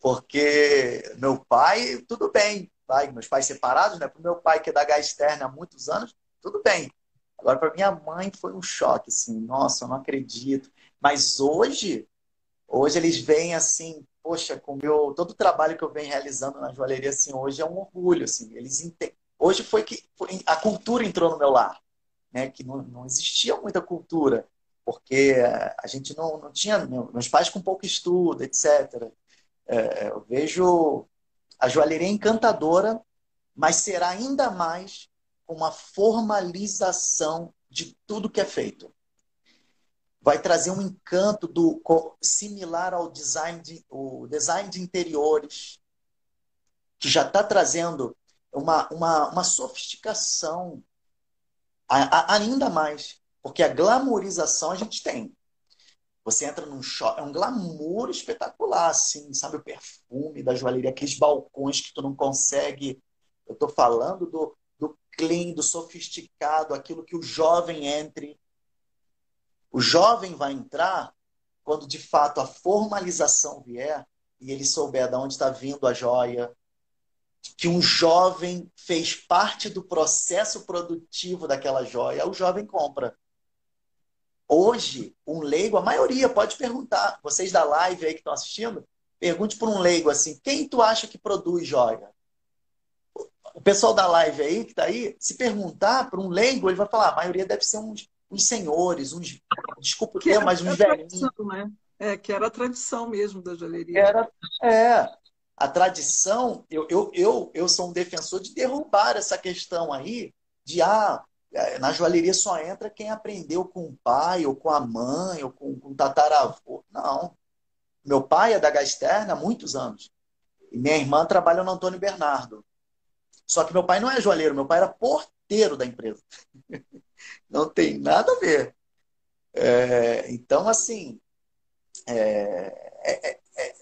Porque meu pai, tudo bem, pai, meus pais separados, né? Para o meu pai, que é da gás externa há muitos anos, tudo bem. Agora, para minha mãe, foi um choque, assim. Nossa, eu não acredito. Mas hoje, hoje eles veem assim, poxa, com meu todo o trabalho que eu venho realizando na joalheria assim, hoje é um orgulho, assim. Eles entendem. Hoje foi que a cultura entrou no meu lar, né? Que não, não existia muita cultura, porque a gente não, não tinha meus pais com pouco estudo, etc. É, eu vejo a joalheria encantadora, mas será ainda mais uma formalização de tudo que é feito vai trazer um encanto do similar ao design de, o design de interiores, que já está trazendo uma, uma, uma sofisticação a, a, ainda mais, porque a glamorização a gente tem. Você entra num shopping, é um glamour espetacular, assim, sabe? O perfume da joalheria, aqueles balcões que tu não consegue. Eu estou falando do, do clean, do sofisticado, aquilo que o jovem entre o jovem vai entrar quando de fato a formalização vier e ele souber de onde está vindo a joia, que um jovem fez parte do processo produtivo daquela joia, o jovem compra. Hoje, um leigo, a maioria pode perguntar, vocês da live aí que estão assistindo, pergunte para um leigo assim, quem tu acha que produz joia? O pessoal da live aí que está aí, se perguntar para um leigo, ele vai falar, a maioria deve ser uns uns senhores, uns. Desculpa o termo, mas uns velhinhos. Né? É, que era a tradição mesmo da joalheria. Era, é. A tradição, eu, eu, eu, eu sou um defensor de derrubar essa questão aí de ah, na joalheria só entra quem aprendeu com o pai, ou com a mãe, ou com, o tataravô. Não. Meu pai é da Gasterna há muitos anos. E minha irmã trabalha no Antônio Bernardo. Só que meu pai não é joalheiro, meu pai era porteiro da empresa. Não tem nada a ver. É, então, assim, é, é, é,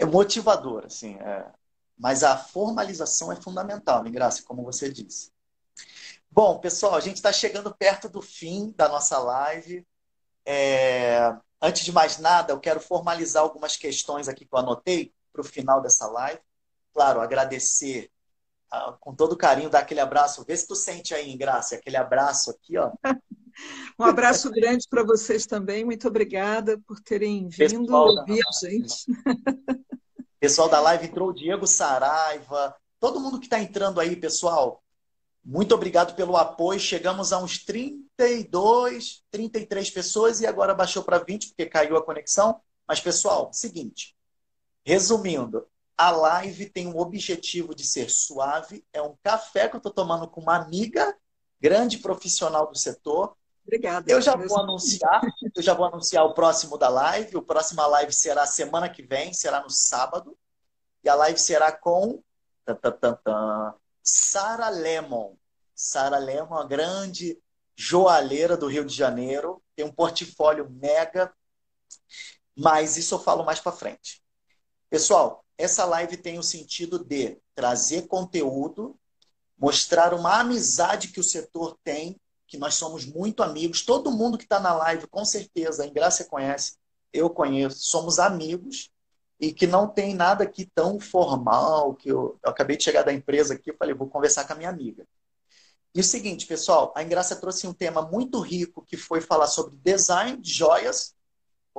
é motivador, assim. É. mas a formalização é fundamental, né, Graça, como você disse. Bom, pessoal, a gente está chegando perto do fim da nossa live. É, antes de mais nada, eu quero formalizar algumas questões aqui que eu anotei para o final dessa live. Claro, agradecer ah, com todo carinho, dar aquele abraço. Vê se tu sente aí, Graça, aquele abraço aqui, ó. um abraço grande para vocês também. Muito obrigada por terem vindo Pessoal ouvir a gente. Pessoal da live entrou o Diego Saraiva. Todo mundo que está entrando aí, pessoal, muito obrigado pelo apoio. Chegamos a uns 32, 33 pessoas e agora baixou para 20 porque caiu a conexão. Mas, pessoal, seguinte. Resumindo, a live tem um objetivo de ser suave. É um café que eu estou tomando com uma amiga, grande profissional do setor. Obrigada. Eu já vou anunciar, eu já vou anunciar o próximo da live. O próximo live será semana que vem, será no sábado. E a live será com Sara Lemon. Sara Lemon, uma grande joalheira do Rio de Janeiro, tem um portfólio mega, mas isso eu falo mais para frente. Pessoal, essa live tem o sentido de trazer conteúdo, mostrar uma amizade que o setor tem, que nós somos muito amigos. Todo mundo que está na live, com certeza, a Ingrácia conhece, eu conheço, somos amigos e que não tem nada aqui tão formal, que eu, eu acabei de chegar da empresa aqui, falei, vou conversar com a minha amiga. E o seguinte, pessoal, a Ingrácia trouxe um tema muito rico, que foi falar sobre design de joias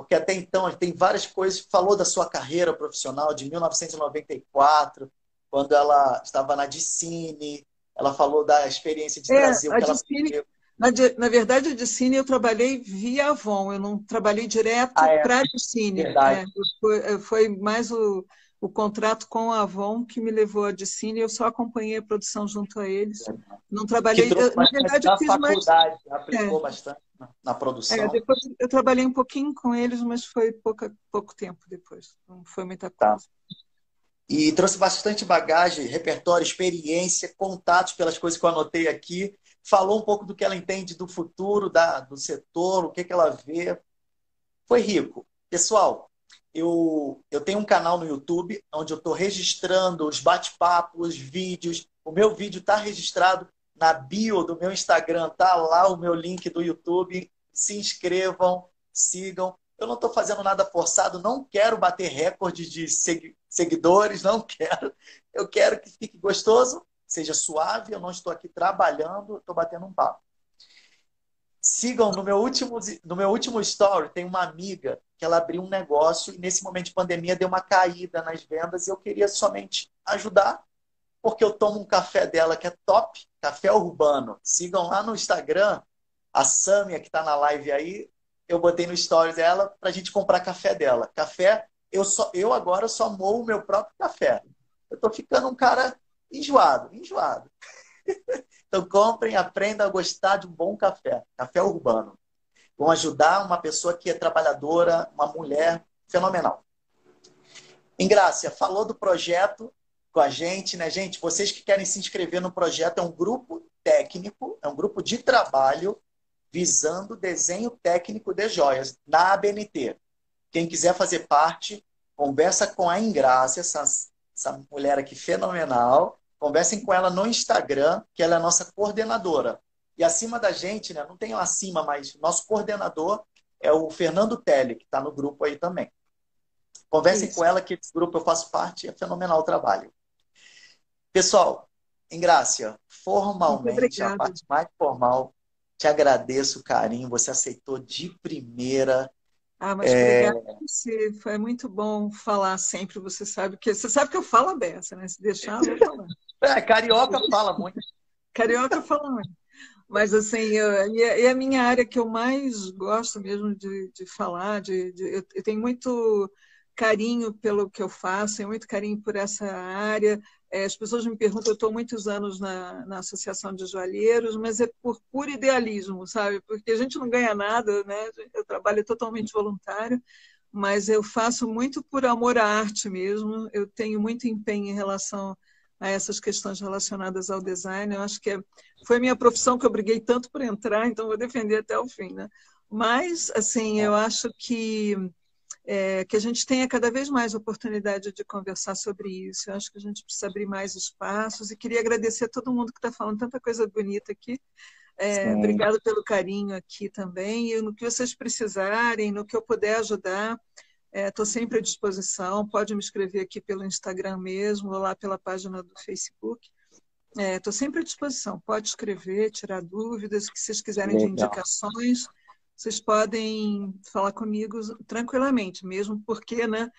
porque até então tem várias coisas. Falou da sua carreira profissional de 1994, quando ela estava na Dicine. Ela falou da experiência de é, o que ela Dicine, Na, na verdade, a Dicine eu trabalhei via Avon, eu não trabalhei direto ah, é. para a Dicine. É, foi, foi, mais o, o contrato com a Avon que me levou a Dicine, eu só acompanhei a produção junto a eles. Não trabalhei. Eu, na verdade, eu fiz faculdade, mais. Aplicou é. bastante na produção. É, depois eu trabalhei um pouquinho com eles, mas foi pouca, pouco tempo depois. Não foi muita tá. coisa. Tá. E trouxe bastante bagagem, repertório, experiência, contatos pelas coisas que eu anotei aqui. Falou um pouco do que ela entende do futuro, da, do setor, o que, que ela vê. Foi rico. Pessoal, eu, eu tenho um canal no YouTube onde eu estou registrando os bate-papos, vídeos. O meu vídeo está registrado na bio do meu Instagram, tá lá o meu link do YouTube. Se inscrevam, sigam. Eu não estou fazendo nada forçado, não quero bater recorde de seguidores, não quero. Eu quero que fique gostoso, seja suave. Eu não estou aqui trabalhando, estou batendo um papo. Sigam no meu último no meu último story tem uma amiga que ela abriu um negócio e nesse momento de pandemia deu uma caída nas vendas e eu queria somente ajudar porque eu tomo um café dela que é top, café urbano. Sigam lá no Instagram a Sâmia que está na live aí, eu botei no stories dela para a gente comprar café dela. Café, eu só eu agora só moo o meu próprio café. Eu estou ficando um cara enjoado, enjoado. então comprem, aprendam a gostar de um bom café, café urbano. Vão ajudar uma pessoa que é trabalhadora, uma mulher fenomenal. Ingrácia, falou do projeto com a gente, né, gente? Vocês que querem se inscrever no projeto, é um grupo técnico, é um grupo de trabalho visando desenho técnico de joias na ABNT. Quem quiser fazer parte, conversa com a Ingrácia, essa, essa mulher aqui fenomenal. Conversem com ela no Instagram, que ela é a nossa coordenadora. E acima da gente, né, não tem acima, mas nosso coordenador é o Fernando Telli, que está no grupo aí também. Conversem Isso. com ela, que esse grupo eu faço parte, é fenomenal o trabalho. Pessoal, Ingrácia, formalmente, a parte mais formal, te agradeço o carinho, você aceitou de primeira. Ah, mas é... obrigada a você. Foi muito bom falar sempre. Você sabe que você sabe que eu falo beça, né? Se deixar, eu vou falar. É, carioca fala muito. Carioca fala muito. Mas assim, eu, e a minha área que eu mais gosto mesmo de, de falar, de, de eu, eu tenho muito carinho pelo que eu faço, tenho muito carinho por essa área. É, as pessoas me perguntam, eu estou muitos anos na, na Associação de Joalheiros, mas é por puro idealismo, sabe? Porque a gente não ganha nada, né? Eu trabalho totalmente voluntário, mas eu faço muito por amor à arte mesmo. Eu tenho muito empenho em relação a essas questões relacionadas ao design. Eu acho que é, foi a minha profissão que eu briguei tanto por entrar, então vou defender até o fim, né? Mas, assim, eu acho que é, que a gente tenha cada vez mais oportunidade de conversar sobre isso. Eu acho que a gente precisa abrir mais espaços e queria agradecer a todo mundo que está falando tanta coisa bonita aqui. É, obrigado pelo carinho aqui também. E no que vocês precisarem, no que eu puder ajudar, estou é, sempre à disposição. Pode me escrever aqui pelo Instagram mesmo, ou lá pela página do Facebook. Estou é, sempre à disposição. Pode escrever, tirar dúvidas, que vocês quiserem Legal. de indicações vocês podem falar comigo tranquilamente, mesmo porque, né,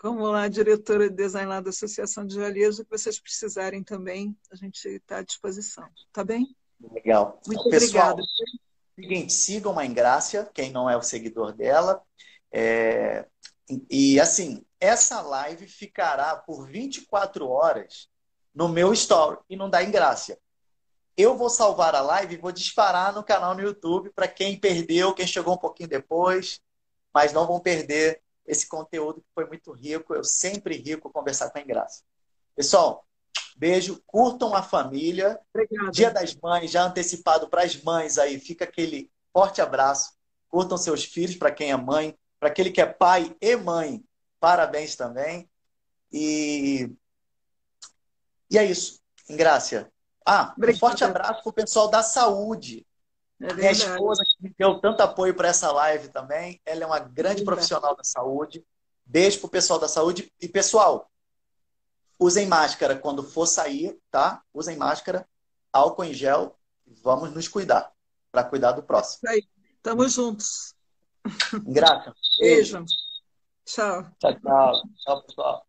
como a diretora de design lá da Associação de Joalheiros, o que vocês precisarem também, a gente está à disposição. Tá bem? Legal. Muito Pessoal, obrigada. Seguinte, sigam a Ingrácia, quem não é o seguidor dela. É... E assim, essa live ficará por 24 horas no meu story e não dá Ingrácia eu vou salvar a live e vou disparar no canal no YouTube para quem perdeu, quem chegou um pouquinho depois, mas não vão perder esse conteúdo que foi muito rico. Eu sempre rico conversar com a Engraça. Pessoal, beijo, curtam a família. Obrigada. Dia das Mães, já antecipado para as mães aí, fica aquele forte abraço. Curtam seus filhos para quem é mãe, para aquele que é pai e mãe. Parabéns também. E e é isso. Ingrácia, ah, Obrigada. um forte abraço para o pessoal da saúde. É Minha esposa que me deu tanto apoio para essa live também. Ela é uma grande profissional da saúde. Beijo para o pessoal da saúde. E, pessoal, usem máscara quando for sair, tá? Usem máscara, álcool em gel. Vamos nos cuidar para cuidar do próximo. Aí. Tamo juntos. Graça. Beijo. Tchau. Tchau, tchau. Tchau, pessoal.